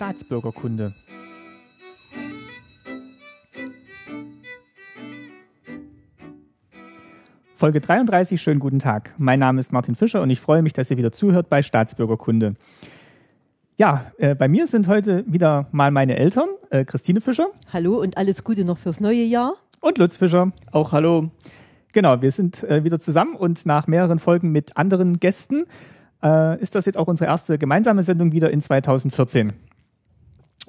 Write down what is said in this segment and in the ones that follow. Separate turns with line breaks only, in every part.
Staatsbürgerkunde. Folge 33, schönen guten Tag. Mein Name ist Martin Fischer und ich freue mich, dass ihr wieder zuhört bei Staatsbürgerkunde. Ja, äh, bei mir sind heute wieder mal meine Eltern, äh, Christine Fischer.
Hallo und alles Gute noch fürs neue Jahr.
Und Lutz Fischer.
Auch hallo.
Genau, wir sind äh, wieder zusammen und nach mehreren Folgen mit anderen Gästen äh, ist das jetzt auch unsere erste gemeinsame Sendung wieder in 2014.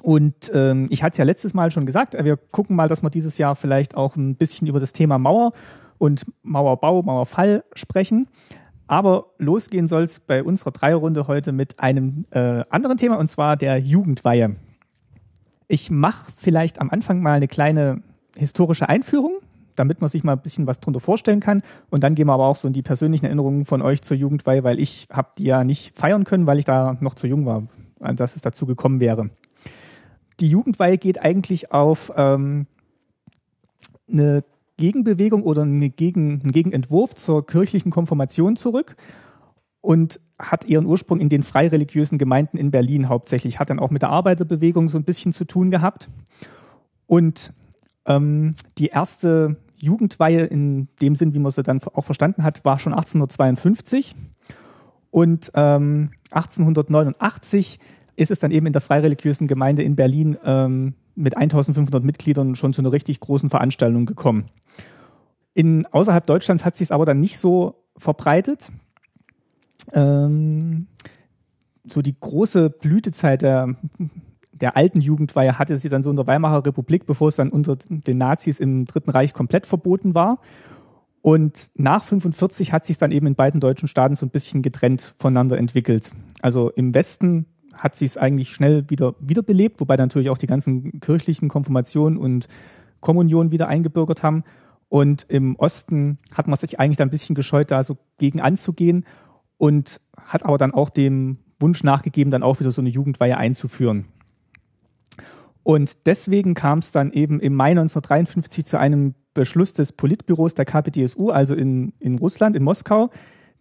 Und ähm, ich hatte es ja letztes Mal schon gesagt, wir gucken mal, dass wir dieses Jahr vielleicht auch ein bisschen über das Thema Mauer und Mauerbau, Mauerfall sprechen. Aber losgehen soll es bei unserer Dreierrunde heute mit einem äh, anderen Thema, und zwar der Jugendweihe. Ich mache vielleicht am Anfang mal eine kleine historische Einführung, damit man sich mal ein bisschen was drunter vorstellen kann. Und dann gehen wir aber auch so in die persönlichen Erinnerungen von euch zur Jugendweihe, weil ich habe die ja nicht feiern können, weil ich da noch zu jung war, dass es dazu gekommen wäre. Die Jugendweihe geht eigentlich auf ähm, eine Gegenbewegung oder eine Gegen, einen Gegenentwurf zur kirchlichen Konfirmation zurück und hat ihren Ursprung in den freireligiösen Gemeinden in Berlin hauptsächlich, hat dann auch mit der Arbeiterbewegung so ein bisschen zu tun gehabt. Und ähm, die erste Jugendweihe in dem Sinn, wie man sie dann auch verstanden hat, war schon 1852. Und ähm, 1889 ist es dann eben in der freireligiösen Gemeinde in Berlin ähm, mit 1500 Mitgliedern schon zu einer richtig großen Veranstaltung gekommen. In, außerhalb Deutschlands hat sich es aber dann nicht so verbreitet. Ähm, so die große Blütezeit der der alten Jugendweihe hatte sie dann so in der Weimarer Republik, bevor es dann unter den Nazis im Dritten Reich komplett verboten war. Und nach 45 hat sich dann eben in beiden deutschen Staaten so ein bisschen getrennt voneinander entwickelt. Also im Westen hat sich es eigentlich schnell wieder wiederbelebt, wobei natürlich auch die ganzen kirchlichen Konfirmationen und Kommunionen wieder eingebürgert haben. Und im Osten hat man sich eigentlich dann ein bisschen gescheut, da so gegen anzugehen und hat aber dann auch dem Wunsch nachgegeben, dann auch wieder so eine Jugendweihe einzuführen. Und deswegen kam es dann eben im Mai 1953 zu einem Beschluss des Politbüros der KPDSU, also in, in Russland, in Moskau,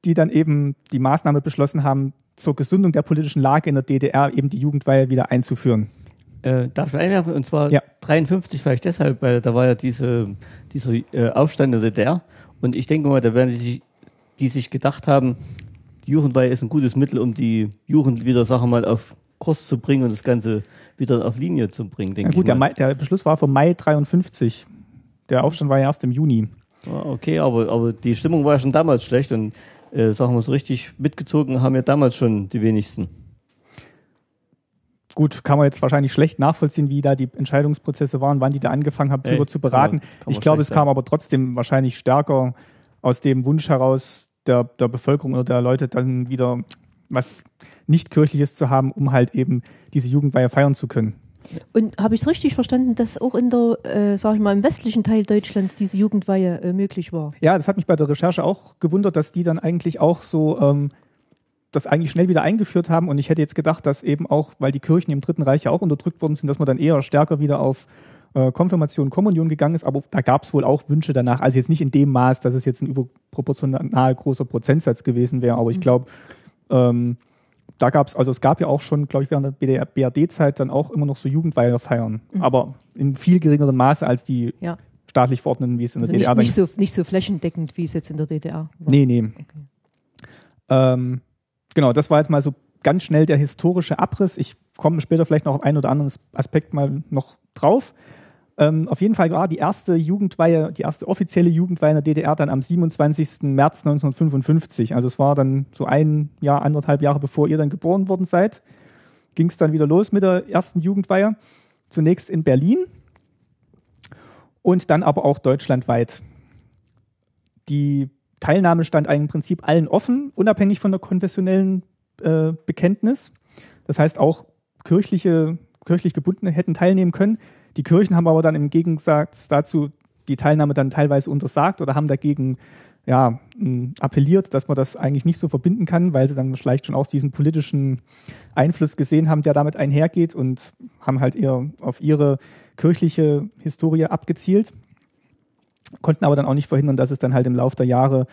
die dann eben die Maßnahme beschlossen haben, zur Gesundung der politischen Lage in der DDR eben die Jugendweihe wieder einzuführen.
Äh, darf ich einwerfen? Und zwar ja. 53 vielleicht deshalb, weil da war ja diese, dieser äh, Aufstand in der DDR. Und ich denke mal, da werden die, die sich gedacht haben, die Jugendweihe ist ein gutes Mittel, um die Jugend wieder, sagen wir mal, auf Kurs zu bringen und das Ganze wieder auf Linie zu bringen, denke
ja, gut, ich. Gut, der, der, Beschluss war vom Mai 53. Der Aufstand war ja erst im Juni.
Ja, okay, aber, aber die Stimmung war schon damals schlecht und äh, sagen wir so richtig mitgezogen haben ja damals schon die wenigsten.
Gut, kann man jetzt wahrscheinlich schlecht nachvollziehen, wie da die Entscheidungsprozesse waren, wann die da angefangen haben, darüber zu beraten. Kann man, kann ich glaube, es kam aber trotzdem wahrscheinlich stärker aus dem Wunsch heraus der, der Bevölkerung oder der Leute dann wieder was nicht kirchliches zu haben, um halt eben diese Jugendweihe feiern zu können.
Und habe ich es richtig verstanden, dass auch in der, äh, sag ich mal, im westlichen Teil Deutschlands diese Jugendweihe äh, möglich war?
Ja, das hat mich bei der Recherche auch gewundert, dass die dann eigentlich auch so ähm, das eigentlich schnell wieder eingeführt haben. Und ich hätte jetzt gedacht, dass eben auch, weil die Kirchen im Dritten Reich ja auch unterdrückt worden sind, dass man dann eher stärker wieder auf äh, Konfirmation, Kommunion gegangen ist. Aber da gab es wohl auch Wünsche danach. Also jetzt nicht in dem Maß, dass es jetzt ein überproportional großer Prozentsatz gewesen wäre. Aber ich mhm. glaube, ähm, da gab es, also es gab ja auch schon, glaube ich, während der BRD-Zeit dann auch immer noch so Jugendweihe feiern, mhm. aber in viel geringerem Maße als die ja. staatlich verordneten, wie es in der
also
DDR
nicht, nicht so Nicht so flächendeckend, wie es jetzt in der DDR
war. Nee, nee. Okay. Ähm, genau, das war jetzt mal so ganz schnell der historische Abriss. Ich komme später vielleicht noch auf einen oder anderen Aspekt mal noch drauf. Ähm, auf jeden Fall war die erste Jugendweihe, die erste offizielle Jugendweihe in der DDR dann am 27. März 1955. Also es war dann so ein Jahr, anderthalb Jahre bevor ihr dann geboren worden seid, ging es dann wieder los mit der ersten Jugendweihe. Zunächst in Berlin und dann aber auch deutschlandweit. Die Teilnahme stand im Prinzip allen offen, unabhängig von der konfessionellen äh, Bekenntnis. Das heißt, auch kirchliche, kirchlich Gebundene hätten teilnehmen können. Die Kirchen haben aber dann im Gegensatz dazu die Teilnahme dann teilweise untersagt oder haben dagegen ja, appelliert, dass man das eigentlich nicht so verbinden kann, weil sie dann vielleicht schon auch diesen politischen Einfluss gesehen haben, der damit einhergeht und haben halt eher auf ihre kirchliche Historie abgezielt, konnten aber dann auch nicht verhindern, dass es dann halt im Laufe der Jahre,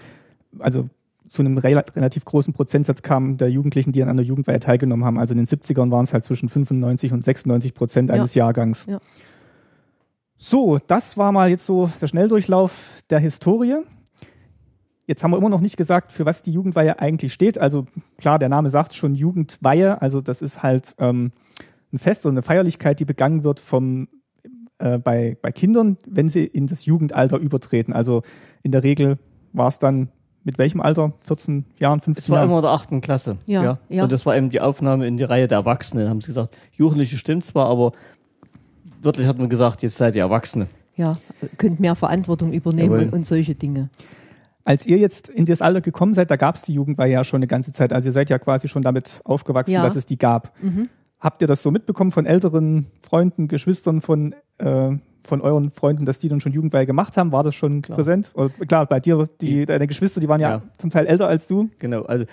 also zu einem relativ großen Prozentsatz kam der Jugendlichen, die an einer Jugendweihe teilgenommen haben. Also in den 70ern waren es halt zwischen 95 und 96 Prozent eines ja. Jahrgangs. Ja. So, das war mal jetzt so der Schnelldurchlauf der Historie. Jetzt haben wir immer noch nicht gesagt, für was die Jugendweihe eigentlich steht. Also klar, der Name sagt schon Jugendweihe. Also das ist halt ähm, ein Fest oder eine Feierlichkeit, die begangen wird vom, äh, bei, bei Kindern, wenn sie in das Jugendalter übertreten. Also in der Regel war es dann mit welchem Alter? 14 Jahren, 15 Jahren?
Es war Jahren? immer der achten Klasse. Ja, ja, ja. Und das war eben die Aufnahme in die Reihe der Erwachsenen. Haben sie gesagt, Jugendliche stimmt zwar, aber wörtlich hat man gesagt, jetzt seid ihr Erwachsene.
Ja, könnt mehr Verantwortung übernehmen und, und, solche Dinge.
Als ihr jetzt in das Alter gekommen seid, da gab es die Jugendweihe ja schon eine ganze Zeit. Also ihr seid ja quasi schon damit aufgewachsen, ja. dass es die gab. Mhm. Habt ihr das so mitbekommen von älteren Freunden, Geschwistern, von äh, von euren Freunden, dass die dann schon Jugendweihe gemacht haben? War das schon klar. präsent? Oder, klar, bei dir, die, deine Geschwister, die waren ja, ja, zum Teil älter als du.
Genau, also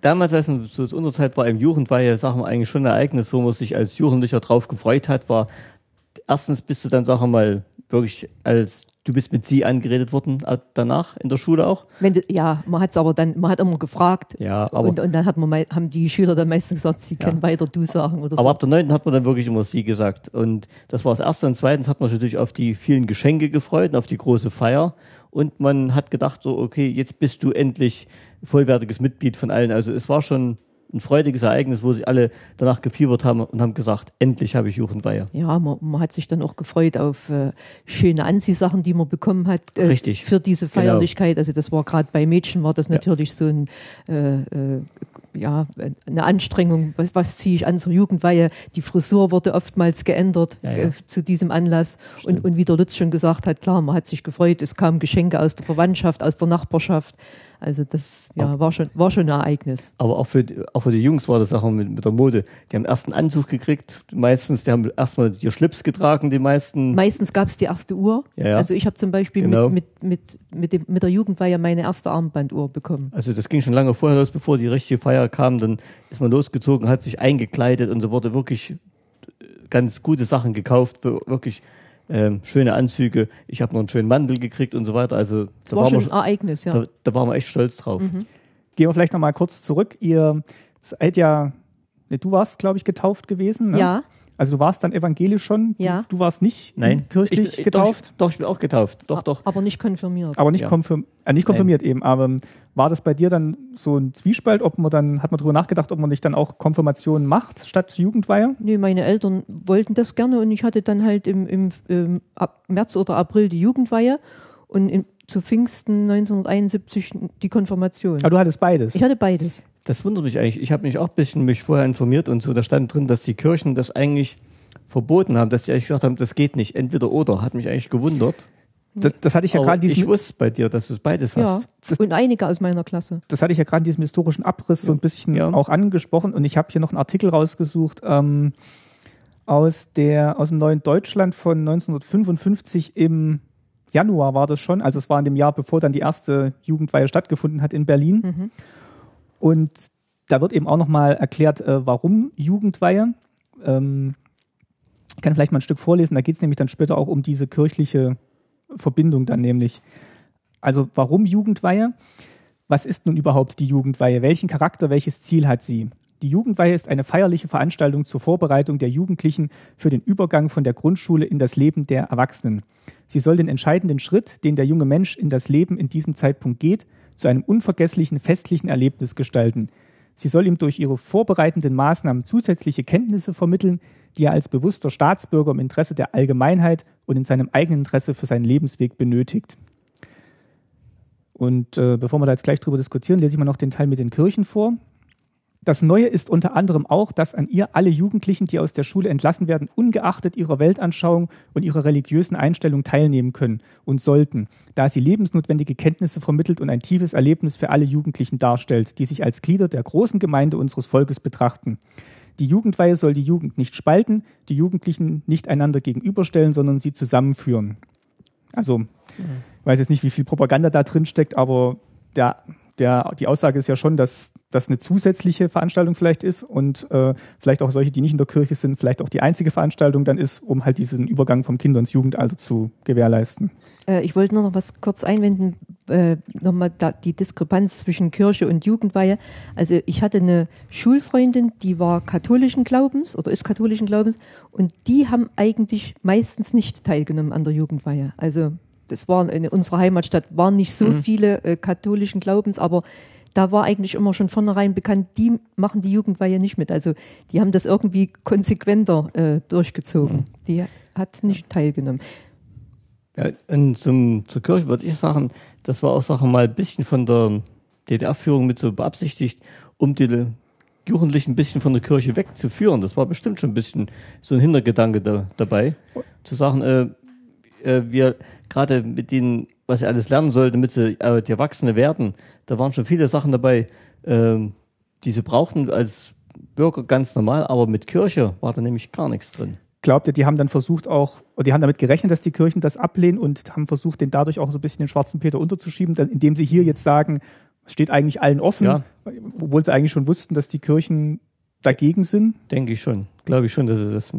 damals, als es so unserer Zeit war, im Jugendweihe, sagen wir eigentlich schon ein Ereignis, wo man sich als Jugendlicher drauf gefreut hat, war erstens bist du dann, sagen wir mal, wirklich als Du bist mit sie angeredet worden äh, danach in der Schule auch?
Wenn, ja, man hat es aber dann, man hat immer gefragt.
Ja, aber
und, und dann hat man, haben die Schüler dann meistens gesagt, sie können weiter du sagen. Oder
aber so. ab der 9. hat man dann wirklich immer sie gesagt. Und das war das Erste. Und zweitens hat man sich natürlich auf die vielen Geschenke gefreut, auf die große Feier. Und man hat gedacht, so, okay, jetzt bist du endlich vollwertiges Mitglied von allen. Also es war schon ein freudiges Ereignis, wo sich alle danach gefiebert haben und haben gesagt, endlich habe ich Jugendweihe.
Ja, man, man, hat sich dann auch gefreut auf äh, schöne Anziehsachen, die man bekommen hat
äh, Richtig.
für diese genau. Feierlichkeit. Genau. Also das war gerade bei Mädchen war das natürlich ja. so ein äh, äh, ja, eine Anstrengung, was, was ziehe ich an zur Jugendweihe. Die Frisur wurde oftmals geändert ja, ja. Äh, zu diesem Anlass. Und, und wie der Lutz schon gesagt hat, klar, man hat sich gefreut, es kamen Geschenke aus der Verwandtschaft, aus der Nachbarschaft. Also das ja, war, schon, war schon ein Ereignis.
Aber auch für, auch für die Jungs war das auch mit, mit der Mode. Die haben erst einen Anzug gekriegt, meistens, die haben erstmal ihr Schlips getragen, die meisten.
Meistens gab es die erste Uhr.
Ja, ja.
Also ich habe zum Beispiel genau. mit, mit, mit, mit, dem, mit der Jugendweihe meine erste Armbanduhr bekommen.
Also das ging schon lange vorher los, bevor die richtige Feier kam. Dann ist man losgezogen, hat sich eingekleidet und so wurde wirklich ganz gute Sachen gekauft, wirklich ähm, schöne Anzüge, ich habe noch einen schönen Mantel gekriegt und so weiter. Also
da das war schon ein Ereignis, ja.
Da, da waren wir echt stolz drauf. Mhm.
Gehen wir vielleicht nochmal kurz zurück. Ihr seid ja, du warst, glaube ich, getauft gewesen. Ne?
Ja.
Also du warst dann evangelisch schon?
Ja.
Du, du warst nicht
Nein.
kirchlich
ich,
getauft?
Doch, doch, ich bin auch getauft. Doch, doch.
Aber nicht konfirmiert.
Aber nicht, ja. konfirm, äh, nicht konfirmiert Nein. eben. Aber war das bei dir dann so ein Zwiespalt, ob man dann, hat man darüber nachgedacht, ob man nicht dann auch Konfirmation macht statt Jugendweihe?
Nee, meine Eltern wollten das gerne und ich hatte dann halt im, im, im März oder April die Jugendweihe und im, zu Pfingsten 1971 die Konfirmation.
Aber du hattest beides?
Ich hatte beides.
Das wundert mich eigentlich. Ich habe mich auch ein bisschen mich vorher informiert und so, da stand drin, dass die Kirchen das eigentlich verboten haben, dass sie eigentlich gesagt haben, das geht nicht, entweder oder. Hat mich eigentlich gewundert.
Das, das hatte ich ja gerade
Ich wusste bei dir, dass du es beides ja, hast.
Das, und einige aus meiner Klasse.
Das hatte ich ja gerade in diesem historischen Abriss so ein bisschen ja. auch angesprochen. Und ich habe hier noch einen Artikel rausgesucht ähm, aus, der, aus dem Neuen Deutschland von 1955 im Januar war das schon. Also es war in dem Jahr, bevor dann die erste Jugendweihe stattgefunden hat in Berlin. Mhm. Und da wird eben auch nochmal erklärt, äh, warum Jugendweihe. Ähm, ich kann vielleicht mal ein Stück vorlesen, da geht es nämlich dann später auch um diese kirchliche Verbindung dann nämlich. Also warum Jugendweihe? Was ist nun überhaupt die Jugendweihe? Welchen Charakter, welches Ziel hat sie? Die Jugendweihe ist eine feierliche Veranstaltung zur Vorbereitung der Jugendlichen für den Übergang von der Grundschule in das Leben der Erwachsenen. Sie soll den entscheidenden Schritt, den der junge Mensch in das Leben in diesem Zeitpunkt geht, zu einem unvergesslichen festlichen Erlebnis gestalten. Sie soll ihm durch ihre vorbereitenden Maßnahmen zusätzliche Kenntnisse vermitteln, die er als bewusster Staatsbürger im Interesse der Allgemeinheit und in seinem eigenen Interesse für seinen Lebensweg benötigt. Und äh, bevor wir da jetzt gleich drüber diskutieren, lese ich mal noch den Teil mit den Kirchen vor. Das Neue ist unter anderem auch, dass an ihr alle Jugendlichen, die aus der Schule entlassen werden, ungeachtet ihrer Weltanschauung und ihrer religiösen Einstellung teilnehmen können und sollten, da sie lebensnotwendige Kenntnisse vermittelt und ein tiefes Erlebnis für alle Jugendlichen darstellt, die sich als Glieder der großen Gemeinde unseres Volkes betrachten. Die Jugendweihe soll die Jugend nicht spalten, die Jugendlichen nicht einander gegenüberstellen, sondern sie zusammenführen. Also, ich weiß jetzt nicht, wie viel Propaganda da drin steckt, aber der, der, die Aussage ist ja schon, dass das eine zusätzliche Veranstaltung vielleicht ist und äh, vielleicht auch solche, die nicht in der Kirche sind, vielleicht auch die einzige Veranstaltung dann ist, um halt diesen Übergang vom Kinder- ins Jugendalter zu gewährleisten.
Äh, ich wollte nur noch was kurz einwenden, äh, nochmal die Diskrepanz zwischen Kirche und Jugendweihe. Also ich hatte eine Schulfreundin, die war katholischen Glaubens oder ist katholischen Glaubens und die haben eigentlich meistens nicht teilgenommen an der Jugendweihe. Also das war in unserer Heimatstadt waren nicht so mhm. viele äh, katholischen Glaubens, aber da war eigentlich immer schon vornherein bekannt, die machen die Jugendweihe nicht mit. Also die haben das irgendwie konsequenter äh, durchgezogen. Mhm. Die hat nicht teilgenommen.
Ja, und zum, zur Kirche würde ich sagen, das war auch Sache mal ein bisschen von der DDR-Führung mit so beabsichtigt, um die Jugendlichen ein bisschen von der Kirche wegzuführen. Das war bestimmt schon ein bisschen so ein Hintergedanke da, dabei, zu sagen, äh, äh, wir gerade mit denen, was sie alles lernen sollten, damit sie äh, die Erwachsene werden, da waren schon viele Sachen dabei, ähm, die sie brauchten als Bürger ganz normal, aber mit Kirche war da nämlich gar nichts drin.
Glaubt ihr, die haben dann versucht auch, oder die haben damit gerechnet, dass die Kirchen das ablehnen und haben versucht, den dadurch auch so ein bisschen den schwarzen Peter unterzuschieben, indem sie hier jetzt sagen, es steht eigentlich allen offen, ja. obwohl sie eigentlich schon wussten, dass die Kirchen dagegen sind?
Denke ich schon. Glaube ich schon, dass sie das.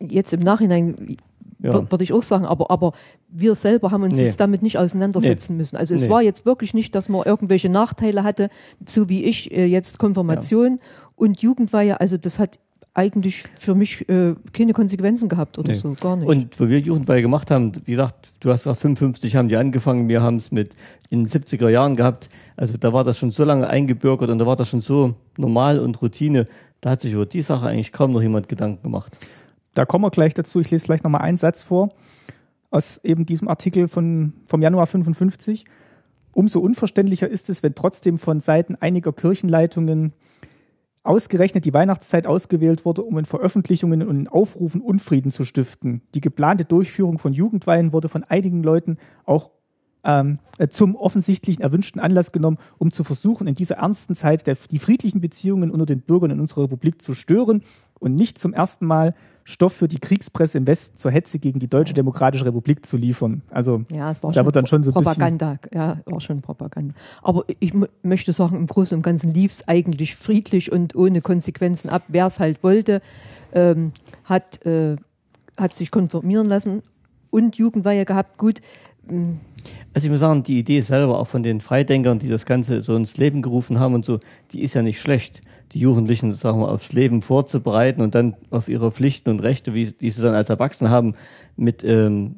Jetzt im Nachhinein ja. würde ich auch sagen, aber, aber wir selber haben uns nee. jetzt damit nicht auseinandersetzen nee. müssen. Also es nee. war jetzt wirklich nicht, dass man irgendwelche Nachteile hatte, so wie ich äh, jetzt Konfirmation ja. und Jugendweihe. Also das hat eigentlich für mich äh, keine Konsequenzen gehabt oder so, gar nicht.
Und wo wir Jugendweihe gemacht haben, wie gesagt, du hast gesagt, 55 haben die angefangen, wir haben es mit in den 70er Jahren gehabt. Also da war das schon so lange eingebürgert und da war das schon so normal und Routine. Da hat sich über die Sache eigentlich kaum noch jemand Gedanken gemacht.
Da kommen wir gleich dazu. Ich lese gleich nochmal einen Satz vor aus eben diesem Artikel von, vom Januar 55. Umso unverständlicher ist es, wenn trotzdem von Seiten einiger Kirchenleitungen ausgerechnet die Weihnachtszeit ausgewählt wurde, um in Veröffentlichungen und in Aufrufen Unfrieden zu stiften. Die geplante Durchführung von Jugendweihen wurde von einigen Leuten auch ähm, äh, zum offensichtlichen erwünschten Anlass genommen, um zu versuchen, in dieser ernsten Zeit der, die friedlichen Beziehungen unter den Bürgern in unserer Republik zu stören und nicht zum ersten Mal Stoff für die Kriegspresse im Westen zur Hetze gegen die Deutsche Demokratische Republik zu liefern. Also
ja, es war da wird dann schon so Propaganda, ja, war schon Propaganda. Aber ich möchte sagen, im Großen und Ganzen lief es eigentlich friedlich und ohne Konsequenzen ab. Wer es halt wollte, ähm, hat, äh, hat sich konformieren lassen und Jugendweihe gehabt. Gut.
Ähm, also ich muss sagen, die Idee selber auch von den Freidenkern, die das Ganze so ins Leben gerufen haben und so, die ist ja nicht schlecht die Jugendlichen sagen wir, aufs Leben vorzubereiten und dann auf ihre Pflichten und Rechte, wie die sie dann als Erwachsene haben, mit ähm,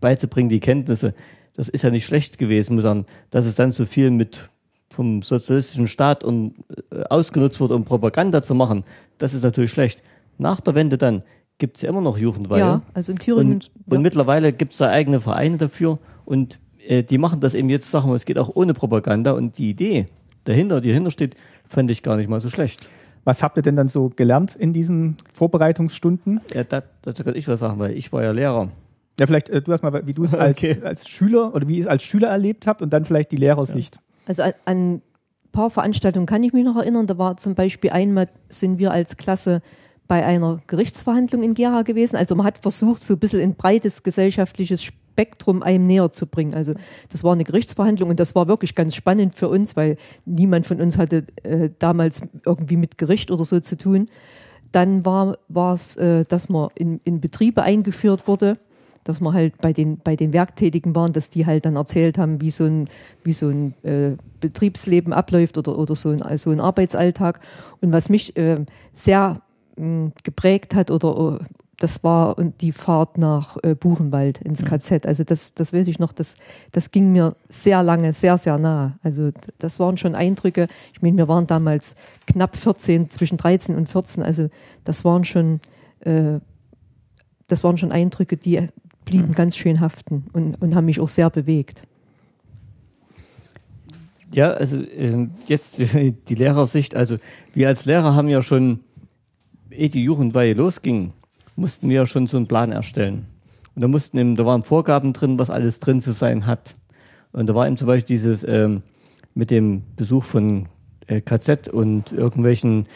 beizubringen, die Kenntnisse. Das ist ja nicht schlecht gewesen, muss sagen, dass es dann so viel mit vom sozialistischen Staat und, äh, ausgenutzt wurde, um Propaganda zu machen. Das ist natürlich schlecht. Nach der Wende dann gibt es ja immer noch Jugendweihe. Ja,
also in Thüringen.
Und, ja. und mittlerweile gibt es da eigene Vereine dafür und äh, die machen das eben jetzt, sagen wir, es geht auch ohne Propaganda und die Idee dahinter, die dahinter steht, fände ich gar nicht mal so schlecht.
Was habt ihr denn dann so gelernt in diesen Vorbereitungsstunden?
Ja, da, dazu kann ich was sagen, weil ich war ja Lehrer.
Ja, vielleicht äh, du erstmal, wie du es als, okay. als Schüler oder wie ihr es als Schüler erlebt habt und dann vielleicht die Lehrersicht. Ja.
Also an ein paar Veranstaltungen kann ich mich noch erinnern. Da war zum Beispiel einmal sind wir als Klasse bei einer Gerichtsverhandlung in Gera gewesen. Also man hat versucht, so ein bisschen ein breites gesellschaftliches Spektrum einem näher zu bringen. Also das war eine Gerichtsverhandlung und das war wirklich ganz spannend für uns, weil niemand von uns hatte äh, damals irgendwie mit Gericht oder so zu tun. Dann war es, äh, dass man in, in Betriebe eingeführt wurde dass man halt bei den, bei den Werktätigen waren, dass die halt dann erzählt haben, wie so ein, wie so ein äh, Betriebsleben abläuft oder, oder so, ein, so ein Arbeitsalltag. Und was mich äh, sehr mh, geprägt hat oder das war die Fahrt nach äh, Buchenwald ins KZ. Also das, das weiß ich noch, das, das ging mir sehr lange, sehr, sehr nah. Also das waren schon Eindrücke. Ich meine, wir waren damals knapp 14, zwischen 13 und 14. Also das waren schon, äh, das waren schon Eindrücke, die blieben mhm. ganz schön haften und, und haben mich auch sehr bewegt.
Ja, also äh, jetzt die Lehrersicht. Also wir als Lehrer haben ja schon, ehe die Jugendweihe losging, mussten wir schon so einen Plan erstellen. Und da mussten eben, da waren Vorgaben drin, was alles drin zu sein hat. Und da war eben zum Beispiel dieses ähm, mit dem Besuch von äh, KZ und irgendwelchen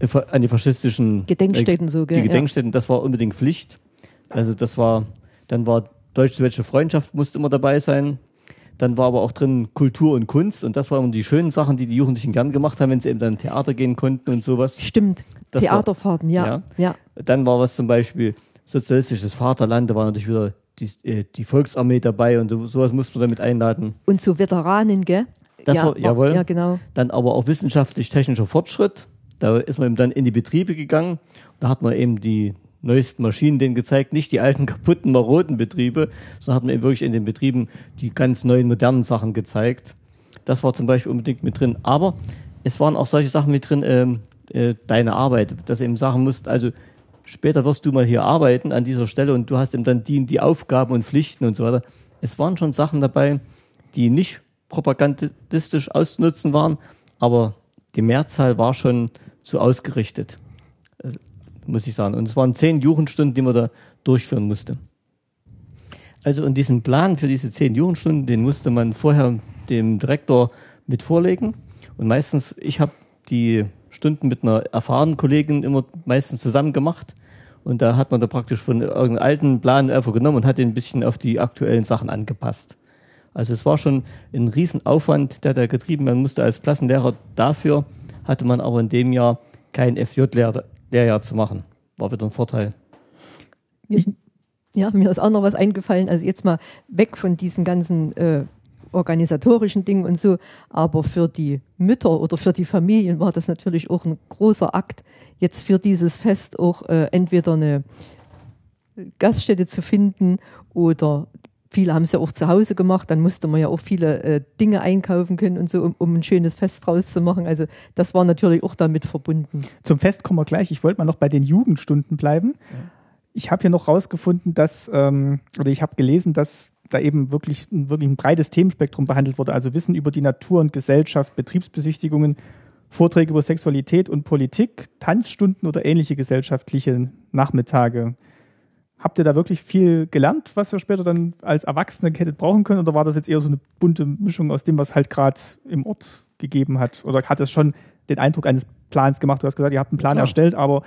äh, antifaschistischen
Gedenkstätten äh, so,
gell? Die Gedenkstätten, ja. das war unbedingt Pflicht. Also das war, dann war deutsch-deutsche Freundschaft musste immer dabei sein. Dann war aber auch drin Kultur und Kunst und das waren die schönen Sachen, die die Jugendlichen gern gemacht haben, wenn sie eben dann Theater gehen konnten und sowas.
Stimmt, das Theaterfahrten, war, ja. ja.
Dann war was zum Beispiel sozialistisches Vaterland, da war natürlich wieder die, äh, die Volksarmee dabei und sowas musste man damit einladen.
Und so Veteranen, gell?
Das ja, war, jawohl.
Ja, genau.
Dann aber auch wissenschaftlich-technischer Fortschritt. Da ist man eben dann in die Betriebe gegangen. Da hat man eben die neuesten Maschinen denen gezeigt, nicht die alten kaputten, maroden Betriebe, sondern hat man eben wirklich in den Betrieben die ganz neuen, modernen Sachen gezeigt. Das war zum Beispiel unbedingt mit drin. Aber es waren auch solche Sachen mit drin, ähm, äh, deine Arbeit, dass eben sagen musst, also später wirst du mal hier arbeiten an dieser Stelle und du hast eben dann die, die Aufgaben und Pflichten und so weiter. Es waren schon Sachen dabei, die nicht propagandistisch auszunutzen waren, aber die Mehrzahl war schon so ausgerichtet muss ich sagen. Und es waren zehn Jugendstunden, die man da durchführen musste. Also und diesen Plan für diese zehn Jugendstunden, den musste man vorher dem Direktor mit vorlegen. Und meistens, ich habe die Stunden mit einer erfahrenen Kollegin immer meistens zusammen gemacht. Und da hat man da praktisch von irgendeinem alten Plan einfach genommen und hat den ein bisschen auf die aktuellen Sachen angepasst. Also es war schon ein Riesenaufwand, der da getrieben werden musste als Klassenlehrer. Dafür hatte man aber in dem Jahr kein FJ-Lehrer Lehrjahr zu machen. War wieder ein Vorteil.
Ich, ja, mir ist auch noch was eingefallen. Also jetzt mal weg von diesen ganzen äh, organisatorischen Dingen und so. Aber für die Mütter oder für die Familien war das natürlich auch ein großer Akt, jetzt für dieses Fest auch äh, entweder eine Gaststätte zu finden oder viele haben es ja auch zu Hause gemacht, dann musste man ja auch viele äh, Dinge einkaufen können und so, um, um, ein schönes Fest draus zu machen. Also das war natürlich auch damit verbunden.
Zum Fest kommen wir gleich. Ich wollte mal noch bei den Jugendstunden bleiben. Ja. Ich habe hier noch rausgefunden, dass, ähm, oder ich habe gelesen, dass da eben wirklich, wirklich ein breites Themenspektrum behandelt wurde. Also Wissen über die Natur und Gesellschaft, Betriebsbesichtigungen, Vorträge über Sexualität und Politik, Tanzstunden oder ähnliche gesellschaftliche Nachmittage. Habt ihr da wirklich viel gelernt, was ihr später dann als Erwachsene hättet brauchen können? Oder war das jetzt eher so eine bunte Mischung aus dem, was halt gerade im Ort gegeben hat? Oder hat es schon den Eindruck eines Plans gemacht? Du hast gesagt, ihr habt einen Plan ja. erstellt, aber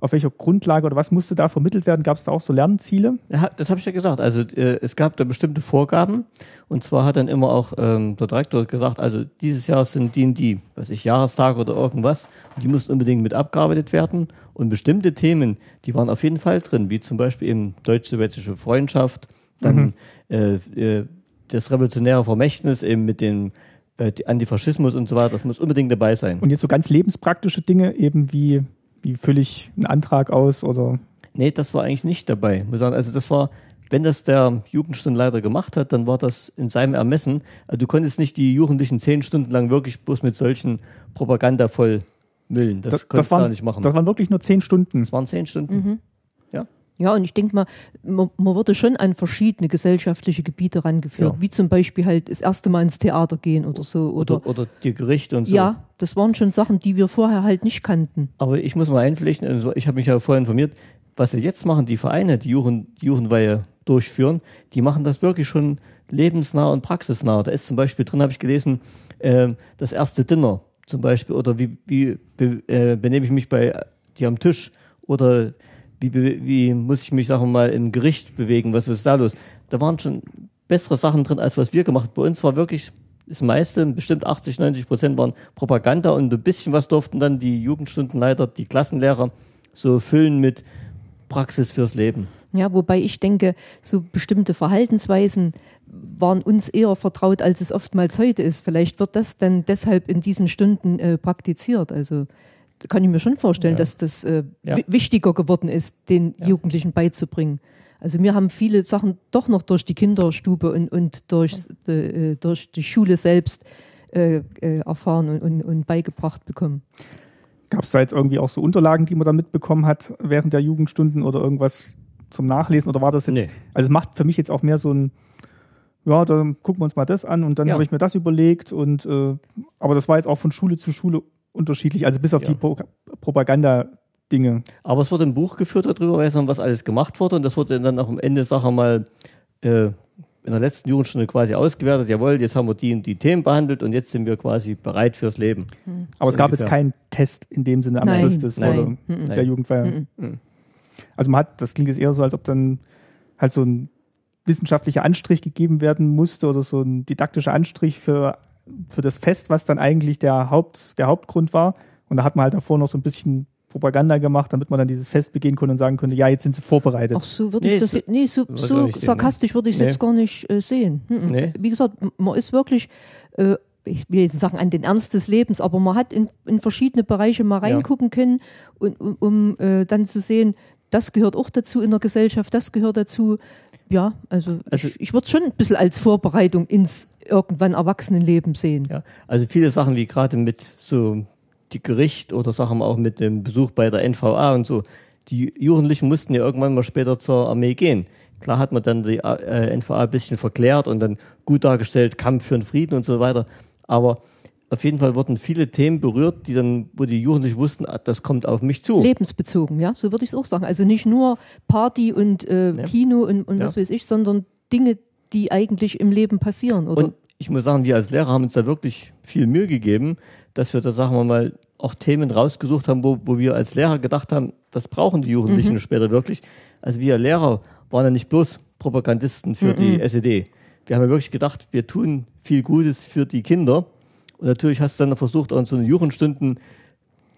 auf welcher Grundlage oder was musste da vermittelt werden? Gab es da auch so Lernziele?
Ja, das habe ich ja gesagt. Also äh, es gab da bestimmte Vorgaben und zwar hat dann immer auch ähm, der Direktor gesagt, also dieses Jahr sind die und die, was ich, Jahrestage oder irgendwas die mussten unbedingt mit abgearbeitet werden und bestimmte Themen, die waren auf jeden Fall drin, wie zum Beispiel eben deutsch-sowjetische Freundschaft, dann mhm. äh, äh, das revolutionäre Vermächtnis eben mit dem äh, Antifaschismus und so weiter, das muss unbedingt dabei sein.
Und jetzt so ganz lebenspraktische Dinge eben wie wie fülle ich einen Antrag aus oder?
Nee, das war eigentlich nicht dabei. Also das war, wenn das der Jugendstundenleiter gemacht hat, dann war das in seinem Ermessen. Also du konntest nicht die Jugendlichen zehn Stunden lang wirklich bloß mit solchen Propaganda voll müllen. Das, das konntest du gar nicht machen.
Das waren wirklich nur zehn Stunden.
Das waren zehn Stunden. Mhm. Ja.
Und ich denke mal, man, man, wurde schon an verschiedene gesellschaftliche Gebiete rangeführt, ja. wie zum Beispiel halt das erste Mal ins Theater gehen oder so.
Oder, oder, oder die Gerichte und so.
Ja, das waren schon Sachen, die wir vorher halt nicht kannten.
Aber ich muss mal einpflichten, also ich habe mich ja vorher informiert, was sie jetzt machen, die Vereine, die, Juchen, die Jugendweihe durchführen, die machen das wirklich schon lebensnah und praxisnah. Da ist zum Beispiel drin, habe ich gelesen, äh, das erste Dinner zum Beispiel oder wie, wie be, äh, benehme ich mich bei die am Tisch oder wie, wie muss ich mich, sagen wir mal, im Gericht bewegen, was ist da los? Da waren schon bessere Sachen drin, als was wir gemacht haben. Bei uns war wirklich das meiste, bestimmt 80, 90 Prozent waren Propaganda und ein bisschen was durften dann die Jugendstundenleiter, die Klassenlehrer so füllen mit Praxis fürs Leben.
Ja, wobei ich denke, so bestimmte Verhaltensweisen waren uns eher vertraut, als es oftmals heute ist. Vielleicht wird das dann deshalb in diesen Stunden äh, praktiziert. Also kann ich mir schon vorstellen, ja. dass das äh, ja. wichtiger geworden ist, den ja. Jugendlichen beizubringen. Also wir haben viele Sachen doch noch durch die Kinderstube und, und durch, äh, durch die Schule selbst äh, äh, erfahren und, und, und, beigebracht bekommen.
Gab es da jetzt irgendwie auch so Unterlagen, die man da mitbekommen hat während der Jugendstunden oder irgendwas zum Nachlesen? Oder war das jetzt, nee. also es macht für mich jetzt auch mehr so ein, ja, dann gucken wir uns mal das an und dann ja. habe ich mir das überlegt und äh, aber das war jetzt auch von Schule zu Schule unterschiedlich, also bis auf ja. die Pro Propaganda. Dinge.
Aber es wurde ein Buch geführt darüber, was alles gemacht wurde und das wurde dann auch am Ende, sag mal, äh, in der letzten Jugendstunde quasi ausgewertet, jawohl, jetzt haben wir die und die Themen behandelt und jetzt sind wir quasi bereit fürs Leben.
Hm. Aber so es gab ungefähr. jetzt keinen Test in dem Sinne am nein, Schluss des nein, der Jugendfeier. Mhm. Also man hat, das klingt jetzt eher so, als ob dann halt so ein wissenschaftlicher Anstrich gegeben werden musste oder so ein didaktischer Anstrich für, für das Fest, was dann eigentlich der, Haupt, der Hauptgrund war. Und da hat man halt davor noch so ein bisschen Propaganda gemacht, damit man dann dieses Fest begehen konnte und sagen konnte, ja, jetzt sind sie vorbereitet.
Ach so würde nee, ich das, so, nee, so, so sarkastisch würde ich es nee. jetzt gar nicht äh, sehen. Hm, nee. Wie gesagt, man ist wirklich, äh, ich will jetzt sagen, an den Ernst des Lebens, aber man hat in, in verschiedene Bereiche mal reingucken ja. können, und, um, um äh, dann zu sehen, das gehört auch dazu in der Gesellschaft, das gehört dazu. Ja, also, also ich, ich würde es schon ein bisschen als Vorbereitung ins irgendwann Erwachsenenleben sehen.
Ja, also viele Sachen wie gerade mit so die Gericht oder Sachen auch mit dem Besuch bei der NVA und so. Die Jugendlichen mussten ja irgendwann mal später zur Armee gehen. Klar hat man dann die äh, NVA ein bisschen verklärt und dann gut dargestellt, Kampf für den Frieden und so weiter. Aber auf jeden Fall wurden viele Themen berührt, die dann, wo die Jugendlichen wussten, ah, das kommt auf mich zu.
Lebensbezogen, ja, so würde ich es auch sagen. Also nicht nur Party und äh, ja. Kino und, und ja. was weiß ich, sondern Dinge, die eigentlich im Leben passieren. Oder?
Und ich muss sagen, wir als Lehrer haben uns da wirklich viel Mühe gegeben, dass wir da, sagen wir mal, auch Themen rausgesucht haben, wo, wo wir als Lehrer gedacht haben, das brauchen die Jugendlichen mhm. später wirklich. Also wir Lehrer waren ja nicht bloß Propagandisten für mhm. die SED. Wir haben ja wirklich gedacht, wir tun viel Gutes für die Kinder. Und natürlich hast du dann versucht, an so einen Jugendstunden,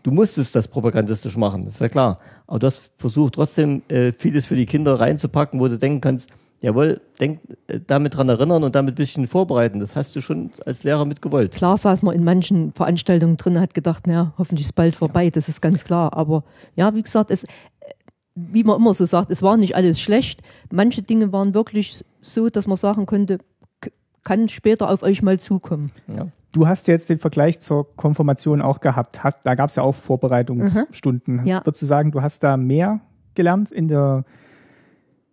du musstest das propagandistisch machen, das ist ja klar. Aber du hast versucht, trotzdem äh, vieles für die Kinder reinzupacken, wo du denken kannst, Jawohl, denk, äh, damit dran erinnern und damit ein bisschen vorbereiten. Das hast du schon als Lehrer mitgewollt.
Klar saß man in manchen Veranstaltungen drin, hat gedacht, naja, hoffentlich ist bald vorbei, das ist ganz klar. Aber ja, wie gesagt, es, wie man immer so sagt, es war nicht alles schlecht. Manche Dinge waren wirklich so, dass man sagen konnte, kann später auf euch mal zukommen.
Ja. Du hast jetzt den Vergleich zur Konfirmation auch gehabt. Hast, da gab es ja auch Vorbereitungsstunden. Mhm. Ja. Würdest du sagen, du hast da mehr gelernt in der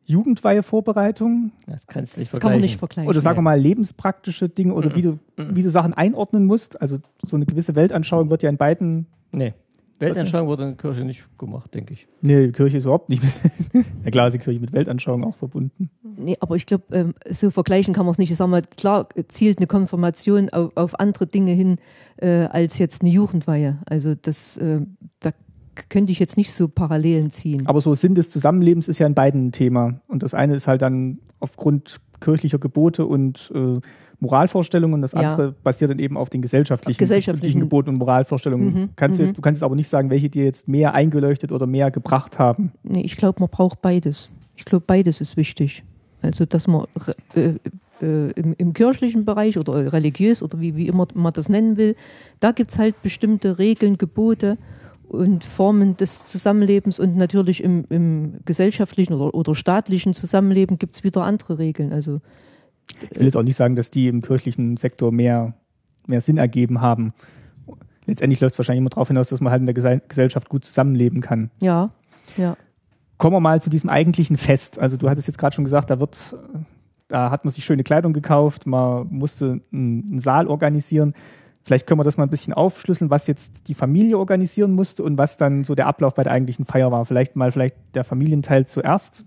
Jugendweihe-Vorbereitung.
Das kannst du nicht vergleichen. Das kann man nicht vergleichen.
Oder sagen wir mal lebenspraktische Dinge oder mhm. wie, du, mhm. wie du Sachen einordnen musst. Also so eine gewisse Weltanschauung wird ja in beiden.
Nee. Weltanschauung wurde in der Kirche nicht gemacht, denke ich.
Nee, die Kirche ist überhaupt nicht. Mit, ja klar ist die Kirche mit Weltanschauung auch verbunden.
Nee, aber ich glaube, ähm, so vergleichen kann man es nicht. Ich sag mal, klar zielt eine Konfirmation auf, auf andere Dinge hin äh, als jetzt eine Jugendweihe. Also das, äh, da könnte ich jetzt nicht so Parallelen ziehen.
Aber so Sinn des Zusammenlebens ist ja in beiden ein Thema. Und das eine ist halt dann aufgrund kirchlicher Gebote und äh, Moralvorstellungen und das andere ja. basiert dann eben auf den gesellschaftlichen,
gesellschaftlichen
Geboten und Moralvorstellungen. Mhm, kannst du, mhm. du kannst jetzt aber nicht sagen, welche dir jetzt mehr eingeleuchtet oder mehr gebracht haben.
Nee, ich glaube, man braucht beides. Ich glaube, beides ist wichtig. Also, dass man äh, äh, im, im, kirchlichen Bereich oder religiös oder wie, wie immer man das nennen will, da gibt es halt bestimmte Regeln, Gebote und Formen des Zusammenlebens und natürlich im, im gesellschaftlichen oder, oder, staatlichen Zusammenleben gibt es wieder andere Regeln. Also,
ich will jetzt auch nicht sagen, dass die im kirchlichen Sektor mehr, mehr Sinn ergeben haben. Letztendlich läuft es wahrscheinlich immer darauf hinaus, dass man halt in der Gesellschaft gut zusammenleben kann.
Ja, ja.
Kommen wir mal zu diesem eigentlichen Fest. Also du hattest jetzt gerade schon gesagt, da wird, da hat man sich schöne Kleidung gekauft, man musste einen Saal organisieren. Vielleicht können wir das mal ein bisschen aufschlüsseln, was jetzt die Familie organisieren musste und was dann so der Ablauf bei der eigentlichen Feier war. Vielleicht mal vielleicht der Familienteil zuerst.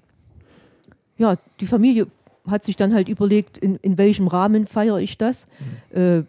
Ja, die Familie hat sich dann halt überlegt, in, in welchem Rahmen feiere ich das? Mhm. Äh,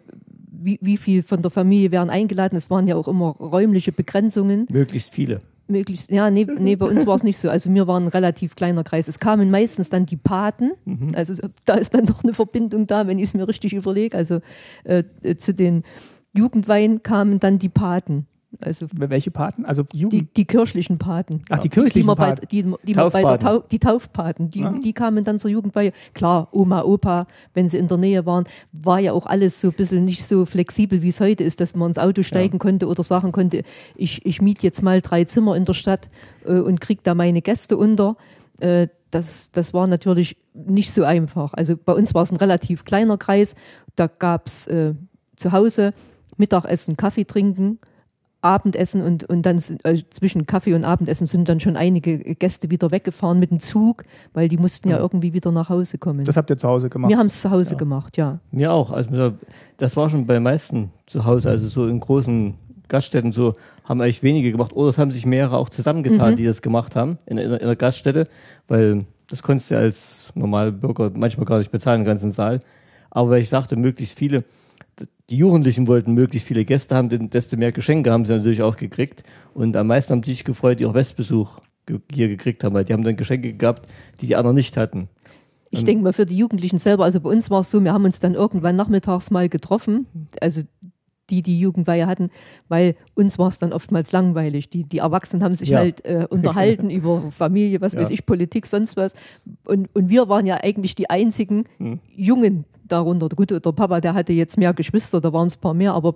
wie, wie viel von der Familie werden eingeladen? Es waren ja auch immer räumliche Begrenzungen.
Möglichst viele
möglichst, ja, nee, nee bei uns war es nicht so. Also mir war ein relativ kleiner Kreis. Es kamen meistens dann die Paten. Mhm. Also da ist dann doch eine Verbindung da, wenn ich es mir richtig überlege. Also äh, zu den Jugendweihen kamen dann die Paten.
Also welche Paten? Also
die, die, kirchlichen Paten.
Ach, die kirchlichen die,
Paten. Bei, die, die der Tau, die Taufpaten, die, ja. die kamen dann zur Jugendweihe. Klar, Oma, Opa, wenn sie in der Nähe waren, war ja auch alles so ein bisschen nicht so flexibel, wie es heute ist, dass man ins Auto steigen ja. konnte oder sagen konnte, ich, ich miete jetzt mal drei Zimmer in der Stadt äh, und kriege da meine Gäste unter. Äh, das, das war natürlich nicht so einfach. Also bei uns war es ein relativ kleiner Kreis. Da gab es äh, zu Hause Mittagessen, Kaffee trinken Abendessen und, und dann äh, zwischen Kaffee und Abendessen sind dann schon einige Gäste wieder weggefahren mit dem Zug, weil die mussten ja, ja irgendwie wieder nach Hause kommen.
Das habt ihr zu Hause gemacht?
Wir haben es zu Hause ja. gemacht, ja.
Mir auch. Also das war schon bei meisten zu Hause, also so in großen Gaststätten so haben eigentlich wenige gemacht oder es haben sich mehrere auch zusammengetan, mhm. die das gemacht haben in, in, in der Gaststätte, weil das konntest du als normaler Bürger manchmal gar nicht bezahlen, den ganzen Saal. Aber weil ich sagte, möglichst viele, die Jugendlichen wollten möglichst viele Gäste haben, denn desto mehr Geschenke haben sie natürlich auch gekriegt. Und am meisten haben die sich gefreut, die auch Westbesuch hier gekriegt haben, weil die haben dann Geschenke gehabt, die die anderen nicht hatten.
Ich denke mal für die Jugendlichen selber, also bei uns war es so, wir haben uns dann irgendwann nachmittags mal getroffen, also die die Jugendweihe hatten, weil uns war es dann oftmals langweilig. Die, die Erwachsenen haben sich ja. halt äh, unterhalten über Familie, was ja. weiß ich, Politik, sonst was. Und, und wir waren ja eigentlich die einzigen hm. Jungen darunter. Gut, der Papa, der hatte jetzt mehr Geschwister, da waren es ein paar mehr, aber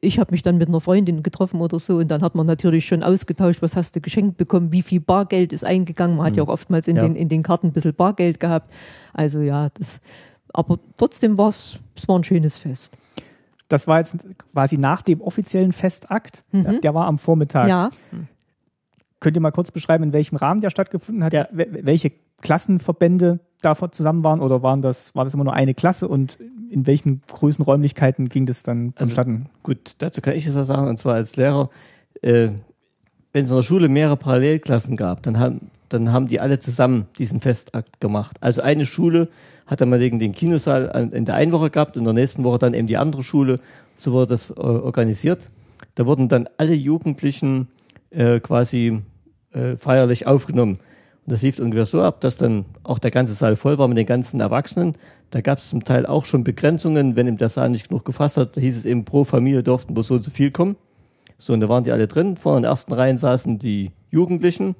ich habe mich dann mit einer Freundin getroffen oder so und dann hat man natürlich schon ausgetauscht, was hast du geschenkt bekommen, wie viel Bargeld ist eingegangen. Man hat ja hm. auch oftmals in, ja. Den, in den Karten ein bisschen Bargeld gehabt. Also ja, das, aber trotzdem war es, es war ein schönes Fest
das war jetzt quasi nach dem offiziellen Festakt. Mhm. Der war am Vormittag.
Ja.
Könnt ihr mal kurz beschreiben, in welchem Rahmen der stattgefunden hat? Ja. Welche Klassenverbände da zusammen waren oder waren das, war das immer nur eine Klasse und in welchen Größenräumlichkeiten ging das dann also vonstatten?
Also, gut, dazu kann ich etwas sagen, und zwar als Lehrer. Äh, wenn es in der Schule mehrere Parallelklassen gab, dann haben, dann haben die alle zusammen diesen Festakt gemacht. Also eine Schule hat dann mal den Kinosaal in der einen Woche gehabt und in der nächsten Woche dann eben die andere Schule. So wurde das äh, organisiert. Da wurden dann alle Jugendlichen äh, quasi äh, feierlich aufgenommen. Und das lief ungefähr so ab, dass dann auch der ganze Saal voll war mit den ganzen Erwachsenen. Da gab es zum Teil auch schon Begrenzungen. Wenn ihm der Saal nicht genug gefasst hat, hieß es eben, pro Familie durften bloß so so viel kommen. So, und da waren die alle drin. In den ersten Reihen saßen die Jugendlichen.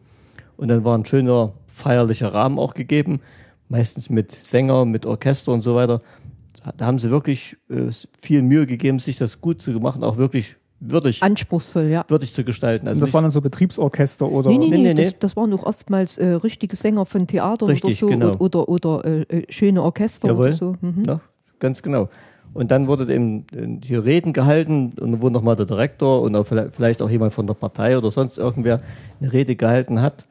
Und dann war ein schöner feierlicher Rahmen auch gegeben meistens mit Sänger, mit Orchester und so weiter. Da haben sie wirklich äh, viel Mühe gegeben, sich das gut zu machen, auch wirklich würdig.
Anspruchsvoll, ja.
Würdig zu gestalten.
Also das waren dann so Betriebsorchester oder?
Nee, nee, nee, nee, nee. Das, das, waren auch oftmals äh, richtige Sänger von Theater Richtig, oder so genau. oder, oder, oder äh, äh, schöne Orchester Jawohl. oder so.
Mhm. Ja, ganz genau. Und dann wurde eben äh, hier Reden gehalten und dann wurde nochmal der Direktor und auch vielleicht auch jemand von der Partei oder sonst irgendwer eine Rede gehalten hat.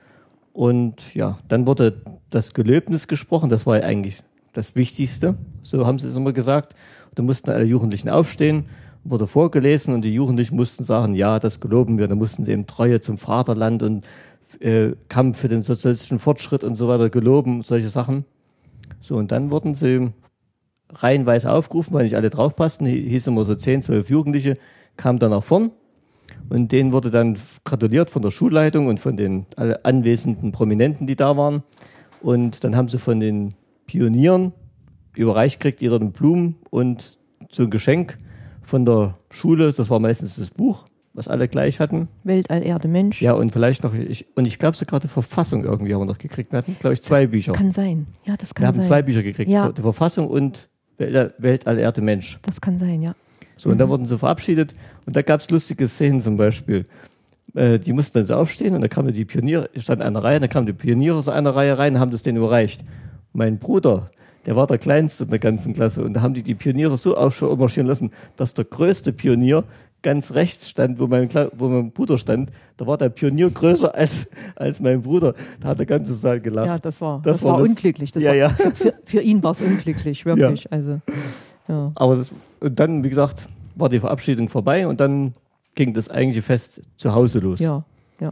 Und ja, dann wurde das Gelöbnis gesprochen, das war ja eigentlich das Wichtigste, so haben sie es immer gesagt. Da mussten alle Jugendlichen aufstehen, wurde vorgelesen und die Jugendlichen mussten sagen, ja, das geloben wir. Da mussten sie eben Treue zum Vaterland und äh, Kampf für den sozialistischen Fortschritt und so weiter geloben, solche Sachen. So, und dann wurden sie reihenweise aufgerufen, weil nicht alle draufpassten, hieß immer so 10, 12 Jugendliche, kamen dann nach vorn und denen wurde dann gratuliert von der Schulleitung und von den anwesenden Prominenten, die da waren. Und dann haben sie von den Pionieren überreicht gekriegt, jeder den Blumen und so ein Geschenk von der Schule. Das war meistens das Buch, was alle gleich hatten.
Weltall, Erde, Mensch.
Ja, und vielleicht noch, ich, und ich glaube sogar die Verfassung irgendwie haben wir noch gekriegt. Wir hatten, glaube ich, zwei
das
Bücher.
Kann sein. Ja, das kann
sein. Wir
haben
zwei Bücher gekriegt. Ja. Die Verfassung und Weltall, Erde, Mensch.
Das kann sein, ja.
So, und mhm. da wurden sie verabschiedet. Und da gab es lustige Szenen zum Beispiel. Äh, die mussten dann so aufstehen und da kamen die Pioniere, stand eine Reihe, da kamen die Pioniere so eine Reihe rein und haben das denen überreicht. Mein Bruder, der war der Kleinste in der ganzen Klasse und da haben die die Pioniere so aufmarschieren lassen, dass der größte Pionier ganz rechts stand, wo mein, wo mein Bruder stand. Da war der Pionier größer als, als mein Bruder. Da hat der ganze Saal gelacht.
Ja, das war, das, das war, war unglücklich. Das ja, war, ja. Für, für, für, ihn war es unglücklich, wirklich. Ja. Also,
ja. Aber das, und dann, wie gesagt, war die Verabschiedung vorbei und dann ging das eigentliche Fest zu Hause los.
Ja, ja.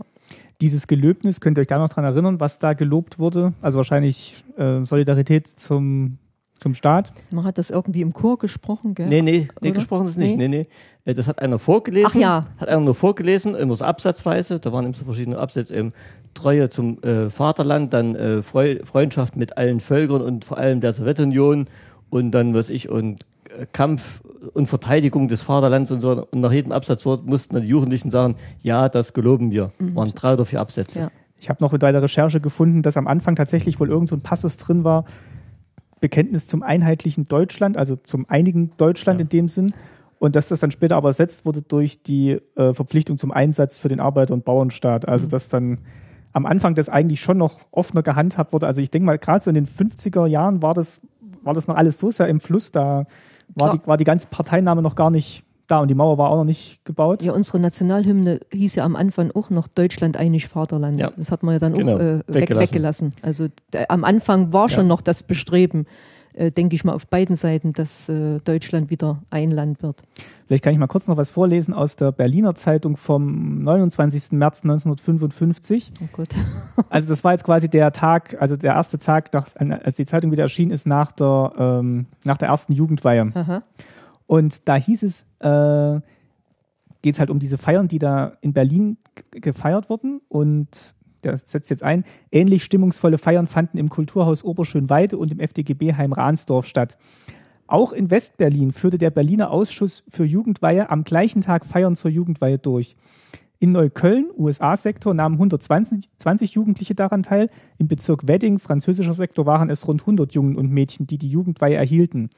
Dieses Gelöbnis, könnt ihr euch da noch dran erinnern, was da gelobt wurde? Also wahrscheinlich äh, Solidarität zum, zum Staat.
Man hat das irgendwie im Chor gesprochen, gell?
Nee, nee, nee gesprochen ist nicht. Nee. nee, nee. Äh, das hat einer vorgelesen.
Ach ja.
Hat einer nur vorgelesen, immer so absatzweise. Da waren immer so verschiedene Absätze. Ähm, Treue zum äh, Vaterland, dann äh, Freundschaft mit allen Völkern und vor allem der Sowjetunion und dann, was ich, und Kampf und Verteidigung des Vaterlands und so. Und nach jedem Absatzwort mussten dann die Jugendlichen sagen, ja, das geloben wir. Mhm. Waren drei oder vier Absätze. Ja.
Ich habe noch bei der Recherche gefunden, dass am Anfang tatsächlich wohl irgend so ein Passus drin war, Bekenntnis zum einheitlichen Deutschland, also zum einigen Deutschland ja. in dem Sinn. Und dass das dann später aber ersetzt wurde durch die äh, Verpflichtung zum Einsatz für den Arbeiter- und Bauernstaat. Also mhm. dass dann am Anfang das eigentlich schon noch offener gehandhabt wurde. Also ich denke mal, gerade so in den 50er Jahren war das, war das noch alles so sehr im Fluss. Da war die, war die ganze Parteinahme noch gar nicht da und die Mauer war auch noch nicht gebaut.
Ja, unsere Nationalhymne hieß ja am Anfang auch noch Deutschland einig Vaterland. Ja. Das hat man ja dann genau. auch äh, weggelassen. weggelassen. Also der, am Anfang war schon noch das Bestreben, äh, denke ich mal, auf beiden Seiten, dass äh, Deutschland wieder ein Land wird.
Vielleicht kann ich mal kurz noch was vorlesen aus der Berliner Zeitung vom 29. März 1955. Oh Gott. also das war jetzt quasi der Tag, also der erste Tag, nach, als die Zeitung wieder erschienen ist, nach der, ähm, nach der ersten Jugendweihe. Aha. Und da hieß es, äh, geht es halt um diese Feiern, die da in Berlin gefeiert wurden. Und der setzt jetzt ein, ähnlich stimmungsvolle Feiern fanden im Kulturhaus Oberschönweide und im FDGB-Heim Rahnsdorf statt. Auch in Westberlin führte der Berliner Ausschuss für Jugendweihe am gleichen Tag Feiern zur Jugendweihe durch. In Neukölln, USA-Sektor, nahmen 120 20 Jugendliche daran teil. Im Bezirk Wedding, französischer Sektor, waren es rund 100 Jungen und Mädchen, die die Jugendweihe erhielten.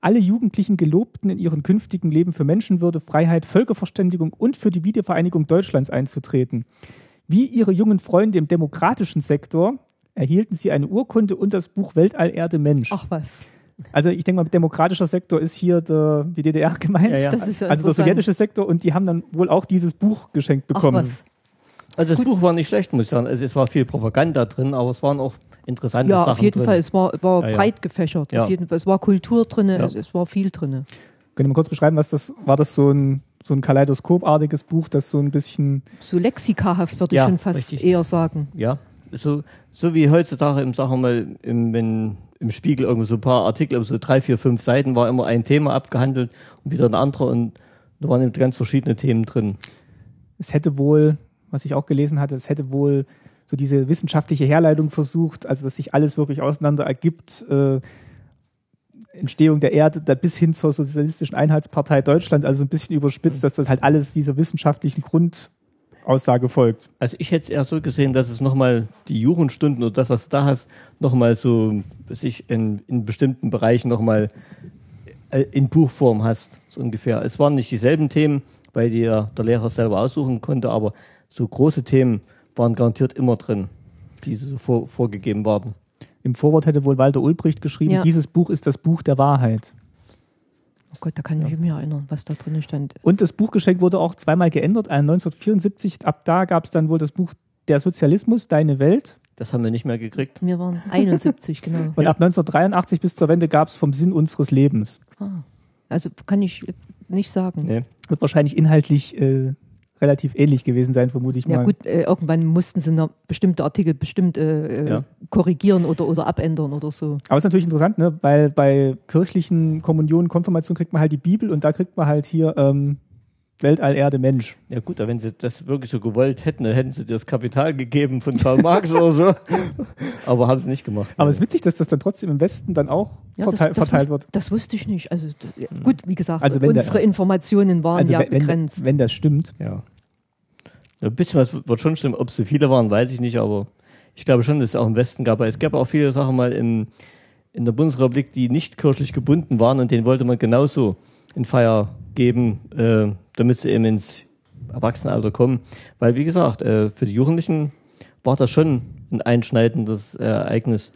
Alle Jugendlichen gelobten in ihrem künftigen Leben für Menschenwürde, Freiheit, Völkerverständigung und für die Wiedervereinigung Deutschlands einzutreten. Wie ihre jungen Freunde im demokratischen Sektor erhielten sie eine Urkunde und das Buch Weltall Erde Mensch.
Ach was.
Also ich denke mal, demokratischer Sektor ist hier der, die DDR gemeint, ja, ja. Ja also der sowjetische Sektor und die haben dann wohl auch dieses Buch geschenkt bekommen. Ach was.
Also das Gut. Buch war nicht schlecht, muss ich sagen. Also es war viel Propaganda drin, aber es waren auch interessante ja, Sachen.
Ja, auf jeden
drin.
Fall. Es war, war ja, breit gefächert. Auf jeden Fall. Es war Kultur drin, es, es, war viel drin.
Könnt ihr mal kurz beschreiben, was das war? Das so ein so ein Kaleidoskopartiges Buch, das so ein bisschen
so lexikahaft würde ich schon fast richtig. eher sagen.
Ja, so so wie heutzutage im Sagen mal im, wenn im Spiegel irgendwo so ein paar Artikel, so drei, vier, fünf Seiten war immer ein Thema abgehandelt und wieder ein anderer und da waren eben ganz verschiedene Themen drin.
Es hätte wohl, was ich auch gelesen hatte, es hätte wohl so diese wissenschaftliche Herleitung versucht, also dass sich alles wirklich auseinander ergibt, äh, Entstehung der Erde da bis hin zur Sozialistischen Einheitspartei Deutschland, also ein bisschen überspitzt, dass das halt alles dieser wissenschaftlichen Grund Aussage folgt.
Also ich hätte es eher so gesehen, dass es nochmal die Jugendstunden oder das, was du da hast, nochmal so sich in, in bestimmten Bereichen nochmal äh, in Buchform hast, so ungefähr. Es waren nicht dieselben Themen, weil dir der Lehrer selber aussuchen konnte, aber so große Themen waren garantiert immer drin, die so vor, vorgegeben waren.
Im Vorwort hätte wohl Walter Ulbricht geschrieben, ja. dieses Buch ist das Buch der Wahrheit.
Oh Gott, da kann ich mich erinnern, was da drin stand.
Und das Buchgeschenk wurde auch zweimal geändert. 1974, ab da gab es dann wohl das Buch Der Sozialismus, Deine Welt.
Das haben wir nicht mehr gekriegt.
Wir waren 71, genau.
Und ab 1983 bis zur Wende gab es vom Sinn unseres Lebens. Ah,
also kann ich nicht sagen.
Nee. Wird wahrscheinlich inhaltlich äh, relativ ähnlich gewesen sein, vermute ich mal.
Ja gut, äh, irgendwann mussten sie noch bestimmte Artikel bestimmt äh, äh, ja. korrigieren oder, oder abändern oder so.
Aber es ist natürlich interessant, ne? weil bei kirchlichen Kommunionen, Konfirmationen kriegt man halt die Bibel und da kriegt man halt hier ähm, Weltall, Erde, Mensch.
Ja gut, aber wenn sie das wirklich so gewollt hätten, dann hätten sie dir das Kapital gegeben von Karl Marx oder so. Aber haben sie nicht gemacht.
Aber es ist witzig, dass das dann trotzdem im Westen dann auch ja, verteil, das, das verteilt wird.
Das wusste ich nicht. Also gut, wie gesagt, also unsere der, Informationen waren also ja
wenn,
begrenzt.
Wenn das stimmt.
Ja. Ein bisschen was wird schon stimmen. Ob es so viele waren, weiß ich nicht, aber ich glaube schon, dass es auch im Westen gab. Es gab auch viele Sachen mal in, in der Bundesrepublik, die nicht kirchlich gebunden waren und denen wollte man genauso in Feier geben, äh, damit sie eben ins Erwachsenenalter kommen. Weil, wie gesagt, äh, für die Jugendlichen war das schon ein einschneidendes äh, Ereignis.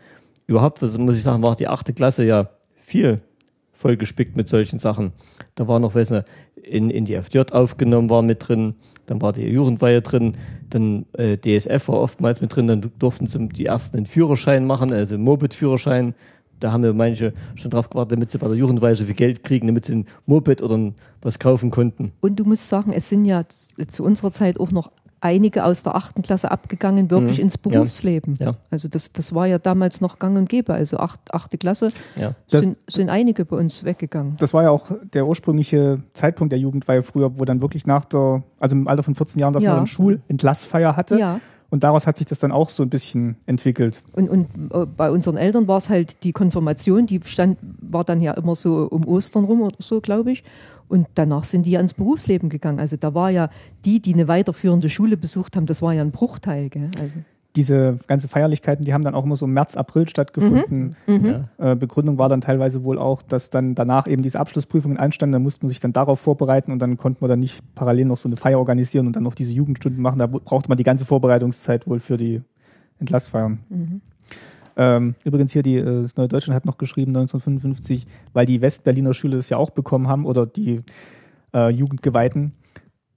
Überhaupt, muss ich sagen, war die achte Klasse ja viel vollgespickt mit solchen Sachen. Da war noch, weiß nicht, in, in die FJ aufgenommen war mit drin, dann war die Jugendweihe drin, dann äh, DSF war oftmals mit drin, dann durften sie die ersten einen Führerschein machen, also Moped-Führerschein. Da haben wir manche schon drauf gewartet, damit sie bei der Jugendweihe so viel Geld kriegen, damit sie ein Moped oder was kaufen konnten.
Und du musst sagen, es sind ja zu unserer Zeit auch noch einige aus der achten Klasse abgegangen, wirklich mhm. ins Berufsleben. Ja. Ja. Also das, das war ja damals noch gang und gäbe. Also acht, achte Klasse ja. sind, sind einige bei uns weggegangen.
Das war ja auch der ursprüngliche Zeitpunkt der Jugendweihe früher, wo dann wirklich nach der, also im Alter von 14 Jahren, dass man eine Schulentlassfeier hatte. Ja. Und daraus hat sich das dann auch so ein bisschen entwickelt.
Und, und äh, bei unseren Eltern war es halt die Konfirmation, die stand, war dann ja immer so um Ostern rum oder so, glaube ich. Und danach sind die ja ins Berufsleben gegangen. Also da war ja die, die eine weiterführende Schule besucht haben, das war ja ein Bruchteil. Gell? Also.
Diese ganzen Feierlichkeiten, die haben dann auch immer so im März, April stattgefunden. Mhm. Mhm. Äh, Begründung war dann teilweise wohl auch, dass dann danach eben diese Abschlussprüfungen anstanden. Da musste man sich dann darauf vorbereiten und dann konnte man dann nicht parallel noch so eine Feier organisieren und dann noch diese Jugendstunden machen. Da brauchte man die ganze Vorbereitungszeit wohl für die Entlassfeiern. Mhm. Ähm, übrigens hier, die, äh, das Neue Deutschland hat noch geschrieben, 1955, weil die Westberliner Schüler das ja auch bekommen haben oder die äh, Jugendgeweihten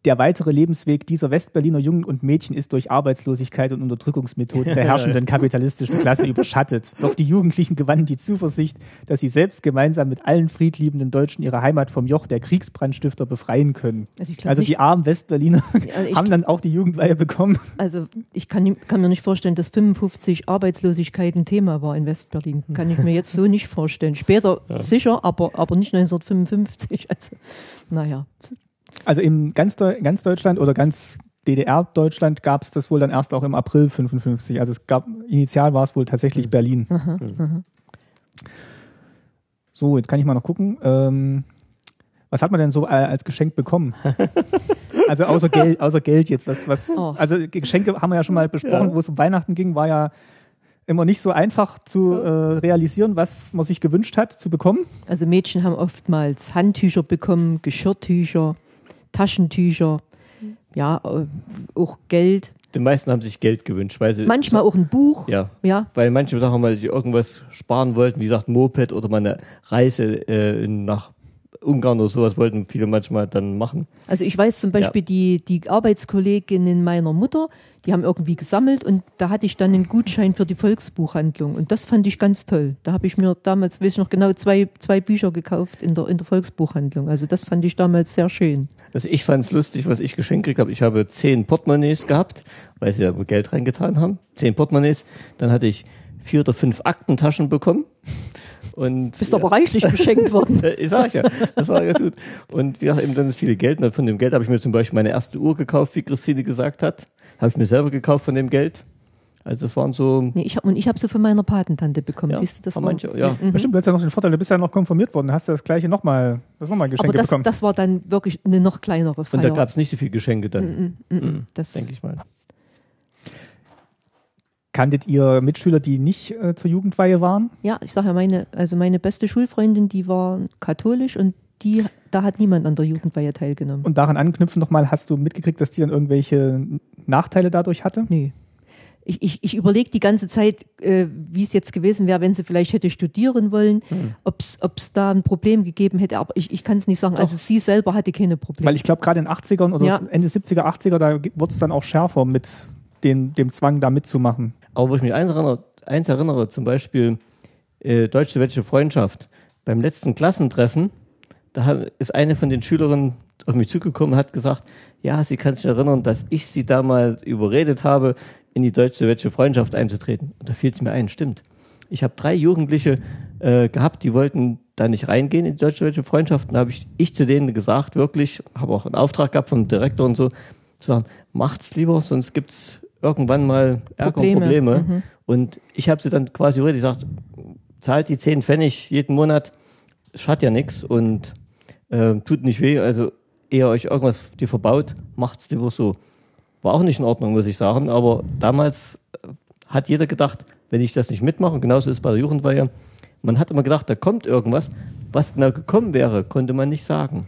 der weitere Lebensweg dieser Westberliner Jungen und Mädchen ist durch Arbeitslosigkeit und Unterdrückungsmethoden der herrschenden kapitalistischen Klasse überschattet. Doch die Jugendlichen gewannen die Zuversicht, dass sie selbst gemeinsam mit allen friedliebenden Deutschen ihre Heimat vom Joch der Kriegsbrandstifter befreien können. Also, also die armen Westberliner also haben dann auch die Jugendweihe bekommen.
Also ich kann, kann, mir nicht vorstellen, dass 55 Arbeitslosigkeit ein Thema war in Westberlin. Kann ich mir jetzt so nicht vorstellen. Später ja. sicher, aber, aber nicht 1955. Also naja,
also in ganz, ganz Deutschland oder ganz DDR-Deutschland gab es das wohl dann erst auch im April 55. Also es gab, initial war es wohl tatsächlich mhm. Berlin. Mhm. aha. So, jetzt kann ich mal noch gucken. Ähm, was hat man denn so äh, als Geschenk bekommen? also außer Geld, außer Geld jetzt. Was, was, oh. Also Geschenke haben wir ja schon mal besprochen, ja. wo es um Weihnachten ging, war ja immer nicht so einfach zu äh, realisieren, was man sich gewünscht hat zu bekommen.
Also Mädchen haben oftmals Handtücher bekommen, Geschirrtücher, Taschentücher, ja, äh, auch Geld.
Die meisten haben sich Geld gewünscht. Weil sie
Manchmal auch ein Buch.
Ja. ja. Weil manche Sachen, weil sie irgendwas sparen wollten, wie gesagt, Moped oder mal eine Reise äh, nach Ungarn oder sowas wollten viele manchmal dann machen.
Also ich weiß zum Beispiel, ja. die, die Arbeitskolleginnen meiner Mutter, die haben irgendwie gesammelt und da hatte ich dann einen Gutschein für die Volksbuchhandlung und das fand ich ganz toll. Da habe ich mir damals, weiß ich noch genau, zwei, zwei Bücher gekauft in der, in der Volksbuchhandlung. Also das fand ich damals sehr schön.
Also ich fand es lustig, was ich geschenkt gekriegt habe. Ich habe zehn Portemonnaies gehabt, weil sie ja Geld reingetan haben. Zehn Portemonnaies. Dann hatte ich vier oder fünf Aktentaschen bekommen. Und,
Bist ja. aber reichlich beschenkt worden.
ich sag ja, das war ganz gut. Und wie gesagt, eben dann ist viel Geld. Und von dem Geld habe ich mir zum Beispiel meine erste Uhr gekauft, wie Christine gesagt hat. Habe ich mir selber gekauft von dem Geld. Also das waren so.
Nee, ich hab, und ich habe sie von meiner Patentante bekommen. Ja, Siehst du, das war,
manche, ja.
Mhm. Bestimmt, du hast ja noch den Vorteil, du bist ja noch konfirmiert worden, hast du das gleiche nochmal, das nochmal Geschenke Aber
das,
bekommen.
das war dann wirklich eine noch kleinere Feier.
Und da gab es nicht so viele Geschenke dann. Mhm, mhm, mhm. das denke ich mal.
Kanntet ihr Mitschüler, die nicht äh, zur Jugendweihe waren?
Ja, ich sage ja, meine, also meine beste Schulfreundin, die war katholisch und die, da hat niemand an der Jugendweihe teilgenommen.
Und daran anknüpfen nochmal, hast du mitgekriegt, dass die dann irgendwelche Nachteile dadurch hatte?
Nee. Ich, ich, ich überlege die ganze Zeit, äh, wie es jetzt gewesen wäre, wenn sie vielleicht hätte studieren wollen, hm. ob es da ein Problem gegeben hätte, aber ich, ich kann es nicht sagen. Doch. Also sie selber hatte keine Probleme.
Weil ich glaube, gerade in den 80ern oder ja. Ende 70er, 80er, da wurde es dann auch schärfer mit den, dem Zwang, da mitzumachen.
Aber wo ich mich eins erinnere, eins erinnere zum Beispiel äh, deutsche-wettische Freundschaft. Beim letzten Klassentreffen, da ist eine von den Schülerinnen auf mich zugekommen und hat gesagt, ja, sie kann sich erinnern, dass ich sie damals überredet habe, in die deutsche-wettische Freundschaft einzutreten. Und da fiel es mir ein, stimmt. Ich habe drei Jugendliche äh, gehabt, die wollten da nicht reingehen in die deutsche-wettische Freundschaft. Da habe ich, ich zu denen gesagt, wirklich, habe auch einen Auftrag gehabt vom Direktor und so, zu sagen, macht's lieber, sonst gibt's irgendwann mal Ärger Probleme. und Probleme. Mhm. Und ich habe sie dann quasi richtig gesagt, zahlt die 10 Pfennig jeden Monat, schadet ja nichts und äh, tut nicht weh. Also eher euch irgendwas die verbaut, macht's lieber so. War auch nicht in Ordnung, muss ich sagen. Aber damals äh, hat jeder gedacht, wenn ich das nicht mitmache, genauso ist es bei der Jugendweihe, man hat immer gedacht, da kommt irgendwas. Was genau gekommen wäre, konnte man nicht sagen.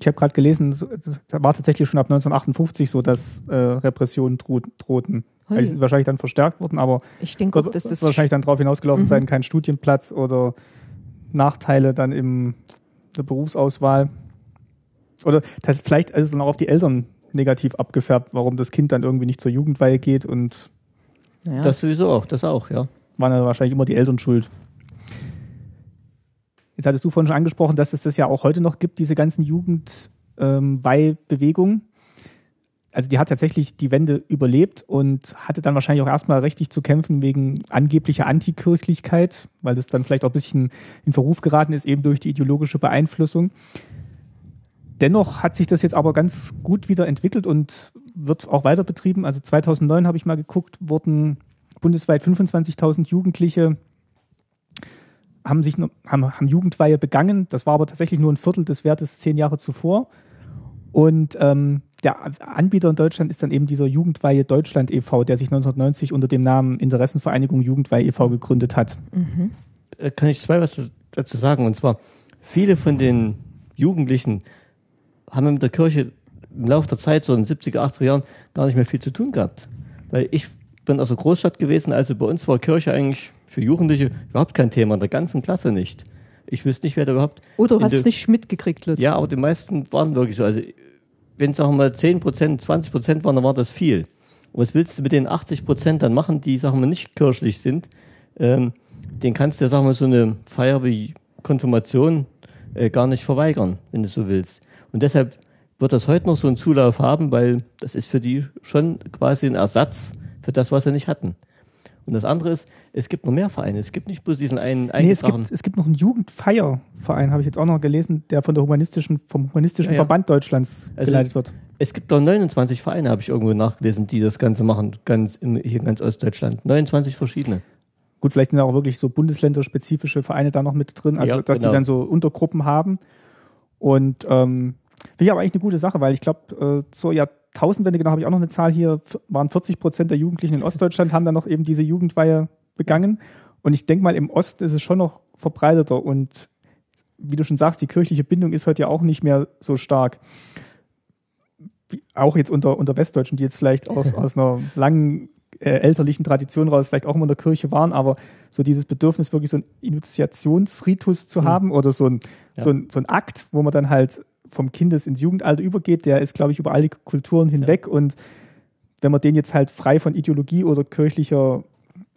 Ich habe gerade gelesen, es war tatsächlich schon ab 1958 so, dass äh, Repressionen droh drohten. Die sind wahrscheinlich dann verstärkt worden, aber
ich denke, wird,
das wahrscheinlich dann darauf hinausgelaufen mhm. sein, kein Studienplatz oder Nachteile dann in der Berufsauswahl. Oder vielleicht ist es dann auch auf die Eltern negativ abgefärbt, warum das Kind dann irgendwie nicht zur Jugendweihe geht und
ja. das sowieso auch, das auch, ja.
Waren ja wahrscheinlich immer die Eltern schuld. Jetzt hattest du vorhin schon angesprochen, dass es das ja auch heute noch gibt, diese ganzen Jugendweihbewegungen. Ähm, also die hat tatsächlich die Wende überlebt und hatte dann wahrscheinlich auch erstmal richtig zu kämpfen wegen angeblicher Antikirchlichkeit, weil das dann vielleicht auch ein bisschen in Verruf geraten ist, eben durch die ideologische Beeinflussung. Dennoch hat sich das jetzt aber ganz gut wieder entwickelt und wird auch weiter betrieben. Also 2009 habe ich mal geguckt, wurden bundesweit 25.000 Jugendliche haben sich haben, haben Jugendweihe begangen. Das war aber tatsächlich nur ein Viertel des Wertes zehn Jahre zuvor. Und ähm, der Anbieter in Deutschland ist dann eben dieser Jugendweihe Deutschland e.V., der sich 1990 unter dem Namen Interessenvereinigung Jugendweihe e.V. gegründet hat.
Mhm. Äh, kann ich zwei was dazu sagen? Und zwar, viele von den Jugendlichen haben mit der Kirche im Laufe der Zeit, so in den 70er, 80er Jahren, gar nicht mehr viel zu tun gehabt. Weil ich bin aus der Großstadt gewesen, also bei uns war Kirche eigentlich für Jugendliche überhaupt kein Thema, in der ganzen Klasse nicht. Ich wüsste nicht, wer da überhaupt.
Oder du hast es nicht mitgekriegt,
Lutz. Ja, aber die meisten waren wirklich so. Also, wenn es sagen wir mal 10 Prozent, 20 Prozent waren, dann war das viel. Und was willst du mit den 80 Prozent dann machen, die, sagen wir, nicht kirchlich sind? Ähm, den kannst du, sagen wir, so eine Feier wie Konfirmation äh, gar nicht verweigern, wenn du so willst. Und deshalb wird das heute noch so einen Zulauf haben, weil das ist für die schon quasi ein Ersatz für das, was sie nicht hatten. Und das andere ist, es gibt noch mehr Vereine. Es gibt nicht bloß diesen einen
nee, es gibt, es gibt noch einen Jugendfeierverein, habe ich jetzt auch noch gelesen, der von der humanistischen, vom Humanistischen ja, ja. Verband Deutschlands also geleitet wird.
Es gibt doch 29 Vereine, habe ich irgendwo nachgelesen, die das Ganze machen, ganz im, hier in ganz Ostdeutschland. 29 verschiedene.
Gut, vielleicht sind auch wirklich so bundesländerspezifische Vereine da noch mit drin, also ja, dass genau. die dann so Untergruppen haben. Und ähm, finde ich aber eigentlich eine gute Sache, weil ich glaube, äh, zur Jahrtausendwende, genau, habe ich auch noch eine Zahl hier, waren 40 Prozent der Jugendlichen in Ostdeutschland haben dann noch eben diese Jugendweihe begangen. Und ich denke mal, im Osten ist es schon noch verbreiteter und wie du schon sagst, die kirchliche Bindung ist heute ja auch nicht mehr so stark auch jetzt unter, unter Westdeutschen, die jetzt vielleicht aus, aus einer langen äh, elterlichen Tradition raus vielleicht auch immer in der Kirche waren, aber so dieses Bedürfnis, wirklich so einen Initiationsritus zu mhm. haben oder so ein, ja. so, ein, so ein Akt, wo man dann halt vom Kindes ins Jugendalter übergeht, der ist, glaube ich, über alle Kulturen hinweg ja. und wenn man den jetzt halt frei von Ideologie oder kirchlicher,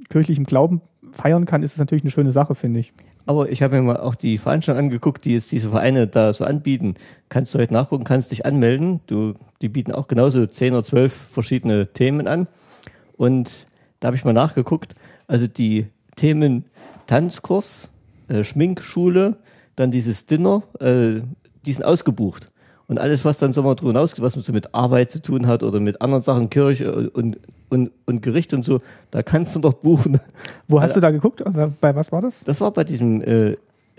kirchlichem Glauben feiern kann, ist es natürlich eine schöne Sache, finde ich.
Aber ich habe mir mal auch die Veranstaltung angeguckt, die jetzt diese Vereine da so anbieten. Kannst du heute nachgucken, kannst dich anmelden. Du, die bieten auch genauso zehn oder zwölf verschiedene Themen an. Und da habe ich mal nachgeguckt. Also die Themen Tanzkurs, äh, Schminkschule, dann dieses Dinner, äh, die sind ausgebucht. Und alles, was dann so mal drüber hinaus, was so mit Arbeit zu tun hat oder mit anderen Sachen, Kirche und, und, und Gericht und so, da kannst du doch buchen.
Wo hast du da geguckt? Bei was war das?
Das war bei diesem äh,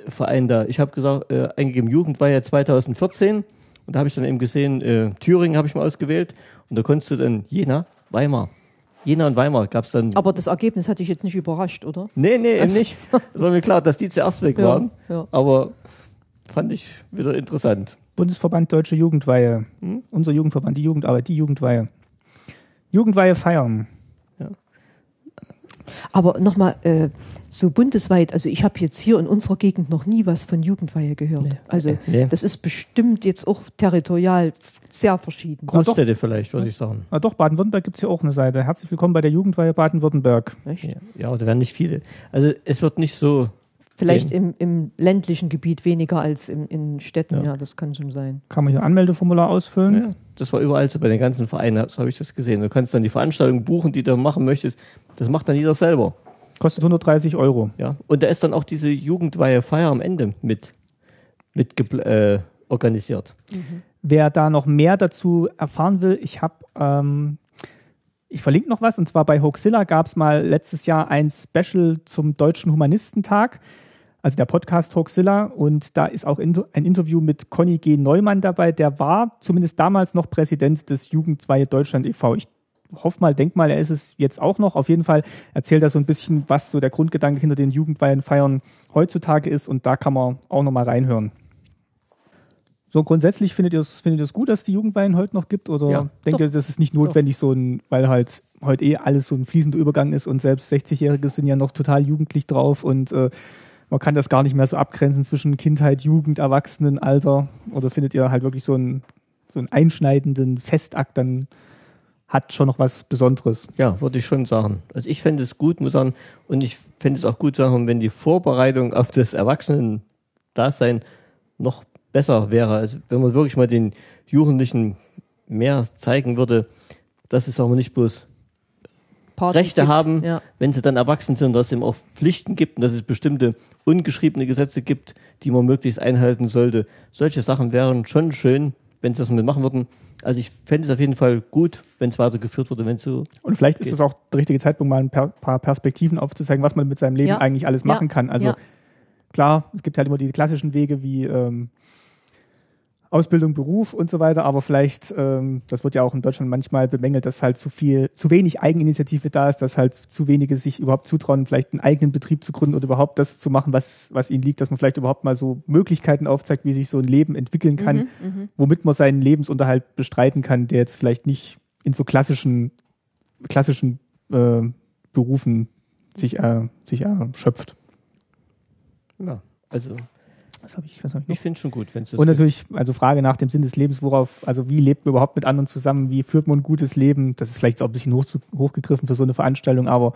Verein da. Ich habe gesagt, äh, eingegeben, Jugend war ja 2014 und da habe ich dann eben gesehen, äh, Thüringen habe ich mal ausgewählt und da konntest du dann Jena, Weimar. Jena und Weimar gab es dann.
Aber das Ergebnis hat dich jetzt nicht überrascht, oder?
Nee, nee, also, nicht. Es war mir klar, dass die zuerst weg ja, waren. Ja. Aber fand ich wieder interessant.
Bundesverband Deutsche Jugendweihe. Hm? Unser Jugendverband, die Jugendarbeit, die Jugendweihe. Jugendweihe feiern. Ja.
Aber nochmal, äh, so bundesweit, also ich habe jetzt hier in unserer Gegend noch nie was von Jugendweihe gehört. Nee. Also nee. das ist bestimmt jetzt auch territorial sehr verschieden.
Großstädte ja, vielleicht, würde ich sagen.
Ja, doch, Baden-Württemberg gibt es hier auch eine Seite. Herzlich willkommen bei der Jugendweihe Baden-Württemberg.
Ja, ja, da werden nicht viele. Also es wird nicht so
Vielleicht im, im, ländlichen Gebiet weniger als im, in Städten, ja. ja. das kann schon sein.
Kann man hier Anmeldeformular ausfüllen? Ja,
das war überall so bei den ganzen Vereinen, so habe ich das gesehen. Du kannst dann die Veranstaltung buchen, die du machen möchtest. Das macht dann jeder selber.
Kostet 130 Euro.
Ja, und da ist dann auch diese Jugendweihe Feier am Ende mit, mit äh, organisiert.
Mhm. Wer da noch mehr dazu erfahren will, ich habe ähm, ich verlinke noch was, und zwar bei Hoaxilla gab es mal letztes Jahr ein Special zum Deutschen Humanistentag also der Podcast Hoaxilla. Und da ist auch ein Interview mit Conny G. Neumann dabei. Der war zumindest damals noch Präsident des Jugendweihe Deutschland e.V. Ich hoffe mal, denk mal, er ist es jetzt auch noch. Auf jeden Fall erzählt er so ein bisschen, was so der Grundgedanke hinter den Jugendweihenfeiern heutzutage ist. Und da kann man auch noch mal reinhören. So grundsätzlich findet ihr es findet gut, dass die Jugendweihen heute noch gibt? Oder ja, denkt ihr, das ist nicht notwendig, doch. so ein, weil halt heute eh alles so ein fließender Übergang ist und selbst 60-Jährige sind ja noch total jugendlich drauf und äh, man kann das gar nicht mehr so abgrenzen zwischen Kindheit, Jugend, Erwachsenenalter. Oder findet ihr halt wirklich so einen, so einen einschneidenden Festakt, dann hat schon noch was Besonderes.
Ja, würde ich schon sagen. Also ich fände es gut, muss sagen, und ich fände es auch gut sagen, wenn die Vorbereitung auf das Erwachsenen-Dasein noch besser wäre. Also wenn man wirklich mal den Jugendlichen mehr zeigen würde, dass es auch nicht bloß Party Rechte gibt. haben, ja. wenn sie dann erwachsen sind, dass es eben auch Pflichten gibt und dass es bestimmte ungeschriebene Gesetze gibt, die man möglichst einhalten sollte. Solche Sachen wären schon schön, wenn sie das mitmachen würden. Also ich fände es auf jeden Fall gut, wenn es weitergeführt würde, wenn es so.
Und vielleicht geht. ist es auch der richtige Zeitpunkt, mal ein paar Perspektiven aufzuzeigen, was man mit seinem Leben ja. eigentlich alles machen ja. kann. Also klar, es gibt halt immer die klassischen Wege wie ähm, Ausbildung, Beruf und so weiter, aber vielleicht, ähm, das wird ja auch in Deutschland manchmal bemängelt, dass halt zu viel, zu wenig Eigeninitiative da ist, dass halt zu wenige sich überhaupt zutrauen, vielleicht einen eigenen Betrieb zu gründen oder überhaupt das zu machen, was, was ihnen liegt, dass man vielleicht überhaupt mal so Möglichkeiten aufzeigt, wie sich so ein Leben entwickeln kann, mhm, mhm. womit man seinen Lebensunterhalt bestreiten kann, der jetzt vielleicht nicht in so klassischen, klassischen äh, Berufen sich, äh, sich erschöpft.
Ja, also
was habe ich, was hab
ich, ich finde schon gut, wenn es
Und natürlich, also Frage nach dem Sinn des Lebens, worauf, also wie lebt man überhaupt mit anderen zusammen? Wie führt man ein gutes Leben? Das ist vielleicht auch ein bisschen hoch, hochgegriffen für so eine Veranstaltung, aber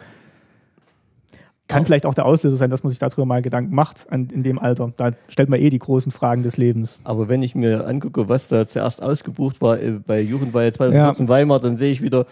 kann auch. vielleicht auch der Auslöser sein, dass man sich darüber mal Gedanken macht an, in dem Alter. Da stellt man eh die großen Fragen des Lebens.
Aber wenn ich mir angucke, was da zuerst ausgebucht war äh, bei Jugendweihe 2014 ja. Weimar, dann sehe ich wieder,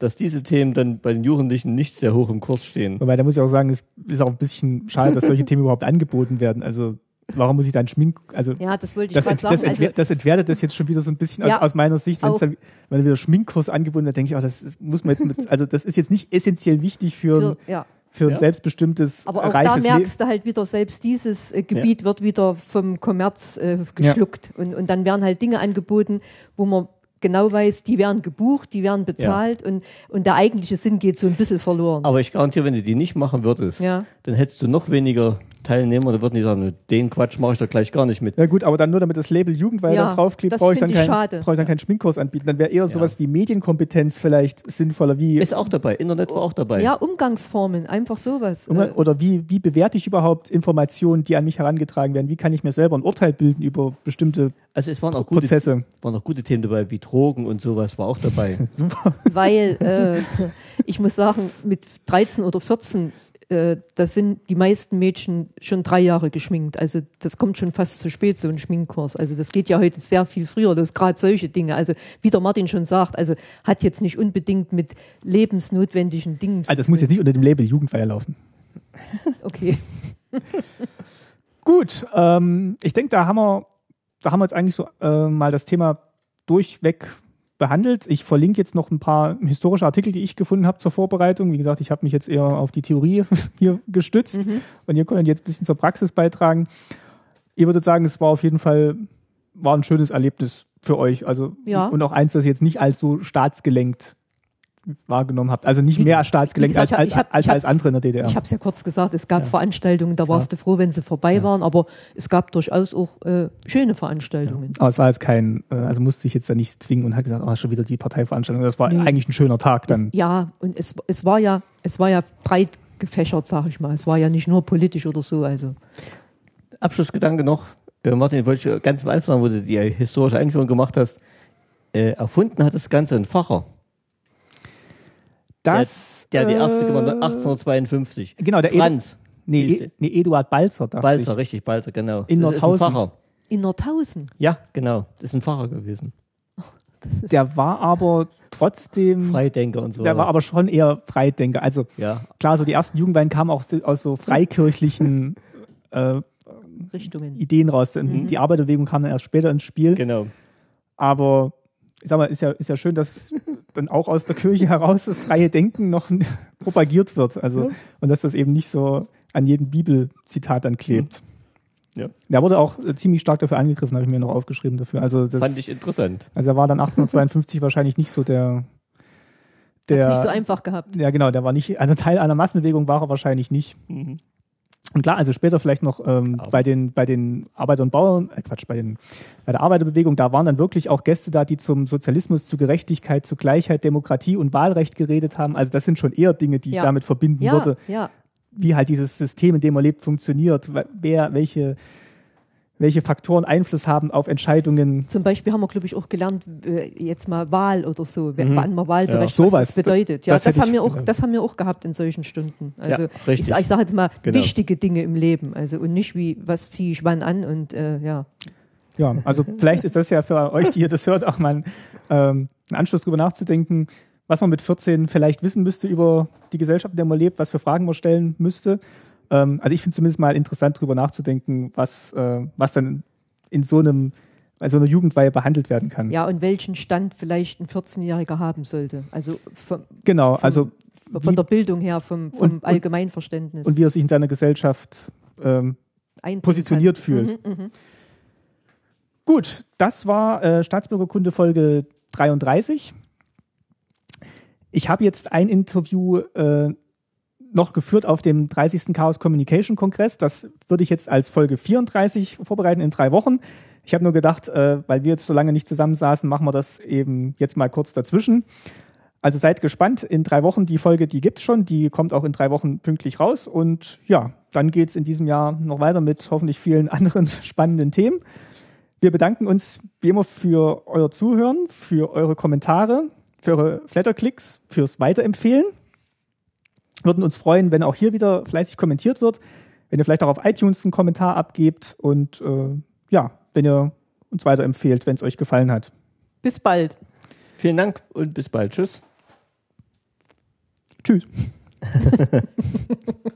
dass diese Themen dann bei den Jugendlichen nicht sehr hoch im Kurs stehen.
Wobei, da muss ich auch sagen, es ist auch ein bisschen schade, dass solche Themen überhaupt angeboten werden. Also warum muss ich dann Schmink, also
ja, das wollte ich
das, ent,
sagen.
Das, entwer, also, das, entwertet das jetzt schon wieder so ein bisschen ja, aus, aus, meiner Sicht, wenn dann, wenn wieder Schminkkurs angebunden wird, denke ich, oh, das muss man jetzt mit, also das ist jetzt nicht essentiell wichtig für, für ja für ein ja. selbstbestimmtes
Aber auch da merkst Le du halt wieder, selbst dieses äh, Gebiet ja. wird wieder vom Kommerz äh, geschluckt. Ja. Und, und dann werden halt Dinge angeboten, wo man genau weiß, die werden gebucht, die werden bezahlt und, und der eigentliche Sinn geht so ein bisschen verloren.
Aber ich garantiere, wenn du die nicht machen würdest, dann hättest du noch weniger Teilnehmer, da würden die sagen, den Quatsch mache ich da gleich gar nicht mit.
Ja gut, aber dann nur damit das Label Jugendweihe ja, draufklebt, brauche ich, dann kein, brauch ich dann keinen Schminkkurs anbieten. Dann wäre eher sowas wie Medienkompetenz vielleicht sinnvoller. Wie
Ist auch dabei, Internet war auch dabei.
Ja, Umgangsformen, einfach sowas.
Um, äh. oder wie, wie bewerte ich überhaupt Informationen, die an mich herangetragen werden? Wie kann ich mir selber ein Urteil bilden über bestimmte
also es waren auch gute, Prozesse? waren auch gute Themen dabei, wie Drogen und sowas war auch dabei.
Super. Weil äh, ich muss sagen, mit 13 oder 14 äh, da sind die meisten Mädchen schon drei Jahre geschminkt. Also das kommt schon fast zu spät, so ein Schminkkurs. Also das geht ja heute sehr viel früher, das gerade solche Dinge. Also wie der Martin schon sagt, also hat jetzt nicht unbedingt mit lebensnotwendigen Dingen
Also das muss jetzt nicht unter dem Label Jugendfeier laufen.
okay.
Gut, ähm, ich denke, da haben wir, da haben wir jetzt eigentlich so äh, mal das Thema durchweg behandelt. Ich verlinke jetzt noch ein paar historische Artikel, die ich gefunden habe zur Vorbereitung. Wie gesagt, ich habe mich jetzt eher auf die Theorie hier gestützt mhm. und ihr könnt jetzt ein bisschen zur Praxis beitragen. Ihr würdet sagen, es war auf jeden Fall war ein schönes Erlebnis für euch. Also
ja.
und auch eins, das jetzt nicht so staatsgelenkt wahrgenommen habt. Also nicht Wie, mehr staatsgelenkt gesagt, als, als, hab, als, als andere in der DDR.
Ich habe es ja kurz gesagt, es gab ja. Veranstaltungen, da warst du froh, wenn sie vorbei ja. waren, aber es gab durchaus auch äh, schöne Veranstaltungen.
Aber es war jetzt kein, äh, also musste ich jetzt da nicht zwingen und hat gesagt, oh, schon wieder die Parteiveranstaltung. Das war nee. eigentlich ein schöner Tag dann.
Es, ja, und es, es war ja, es war ja breit gefächert, sag ich mal. Es war ja nicht nur politisch oder so. Also.
Abschlussgedanke noch. Äh, Martin, wollte ich ganz am Anfang, wo du die historische Einführung gemacht hast, äh, erfunden hat das Ganze ein Facher.
Das,
der, der die erste gemacht hat, 1852.
Genau, der
Franz.
nee, e, nee, Eduard Balzer.
Balzer, ich. richtig, Balzer, genau.
In Nordhausen.
In Nordhausen?
Ja, genau. Das ist ein Pfarrer gewesen.
Der war aber trotzdem.
Freidenker und so.
Der war aber schon eher Freidenker. Also
ja.
klar, so die ersten Jugendwein kamen auch aus so freikirchlichen äh,
Richtungen.
Ideen raus. Mhm. Die Arbeiterbewegung kam dann erst später ins Spiel.
Genau.
Aber ich sag mal, ist ja, ist ja schön, dass dann auch aus der Kirche heraus das freie Denken noch propagiert wird. Also, ja. und dass das eben nicht so an jedem Bibelzitat dann klebt.
Ja.
Der wurde auch äh, ziemlich stark dafür angegriffen, habe ich mir noch aufgeschrieben dafür. Also das,
Fand ich interessant.
Also er war dann 1852 wahrscheinlich nicht so der. der
Hat's nicht so einfach gehabt.
Ja, genau, der war nicht, also Teil einer Massenbewegung war er wahrscheinlich nicht. Mhm. Und klar, also später vielleicht noch ähm, bei den bei den Arbeiter und Bauern, äh Quatsch, bei den bei der Arbeiterbewegung, da waren dann wirklich auch Gäste da, die zum Sozialismus, zu Gerechtigkeit, zu Gleichheit, Demokratie und Wahlrecht geredet haben. Also das sind schon eher Dinge, die ja. ich damit verbinden
ja,
würde.
Ja.
Wie halt dieses System, in dem man lebt, funktioniert, wer welche welche Faktoren Einfluss haben auf Entscheidungen.
Zum Beispiel haben wir, glaube ich, auch gelernt, äh, jetzt mal Wahl oder so, mhm. wann man Wahlberechtigt,
ja, was
das bedeutet. Ja, das, das haben wir auch, das haben wir auch gehabt in solchen Stunden. Also
ja, ich,
ich sage jetzt mal genau. wichtige Dinge im Leben, also und nicht wie, was ziehe ich wann an und äh, ja.
Ja, also vielleicht ist das ja für euch, die ihr das hört, auch mal ein, ähm, ein Anschluss darüber nachzudenken, was man mit 14 vielleicht wissen müsste über die Gesellschaft, in der man lebt, was für Fragen man stellen müsste. Ähm, also ich finde zumindest mal interessant, darüber nachzudenken, was, äh, was dann in so einem bei so einer Jugendweihe behandelt werden kann.
Ja, und welchen Stand vielleicht ein 14-Jähriger haben sollte. Also vom,
genau,
vom,
also
von wie, der Bildung her, vom, vom und, Allgemeinverständnis.
Und wie er sich in seiner Gesellschaft ähm, positioniert kann. fühlt. Mhm, mh. Gut, das war äh, Staatsbürgerkunde Folge 33. Ich habe jetzt ein Interview äh, noch geführt auf dem 30. Chaos Communication Kongress. Das würde ich jetzt als Folge 34 vorbereiten in drei Wochen. Ich habe nur gedacht, äh, weil wir jetzt so lange nicht zusammensaßen, machen wir das eben jetzt mal kurz dazwischen. Also seid gespannt. In drei Wochen, die Folge, die gibt's schon. Die kommt auch in drei Wochen pünktlich raus. Und ja, dann geht's in diesem Jahr noch weiter mit hoffentlich vielen anderen spannenden Themen. Wir bedanken uns wie immer für euer Zuhören, für eure Kommentare, für eure Flatterklicks, fürs Weiterempfehlen würden uns freuen, wenn auch hier wieder fleißig kommentiert wird, wenn ihr vielleicht auch auf iTunes einen Kommentar abgebt und äh, ja, wenn ihr uns weiterempfehlt, wenn es euch gefallen hat.
Bis bald.
Vielen Dank und bis bald. Tschüss.
Tschüss.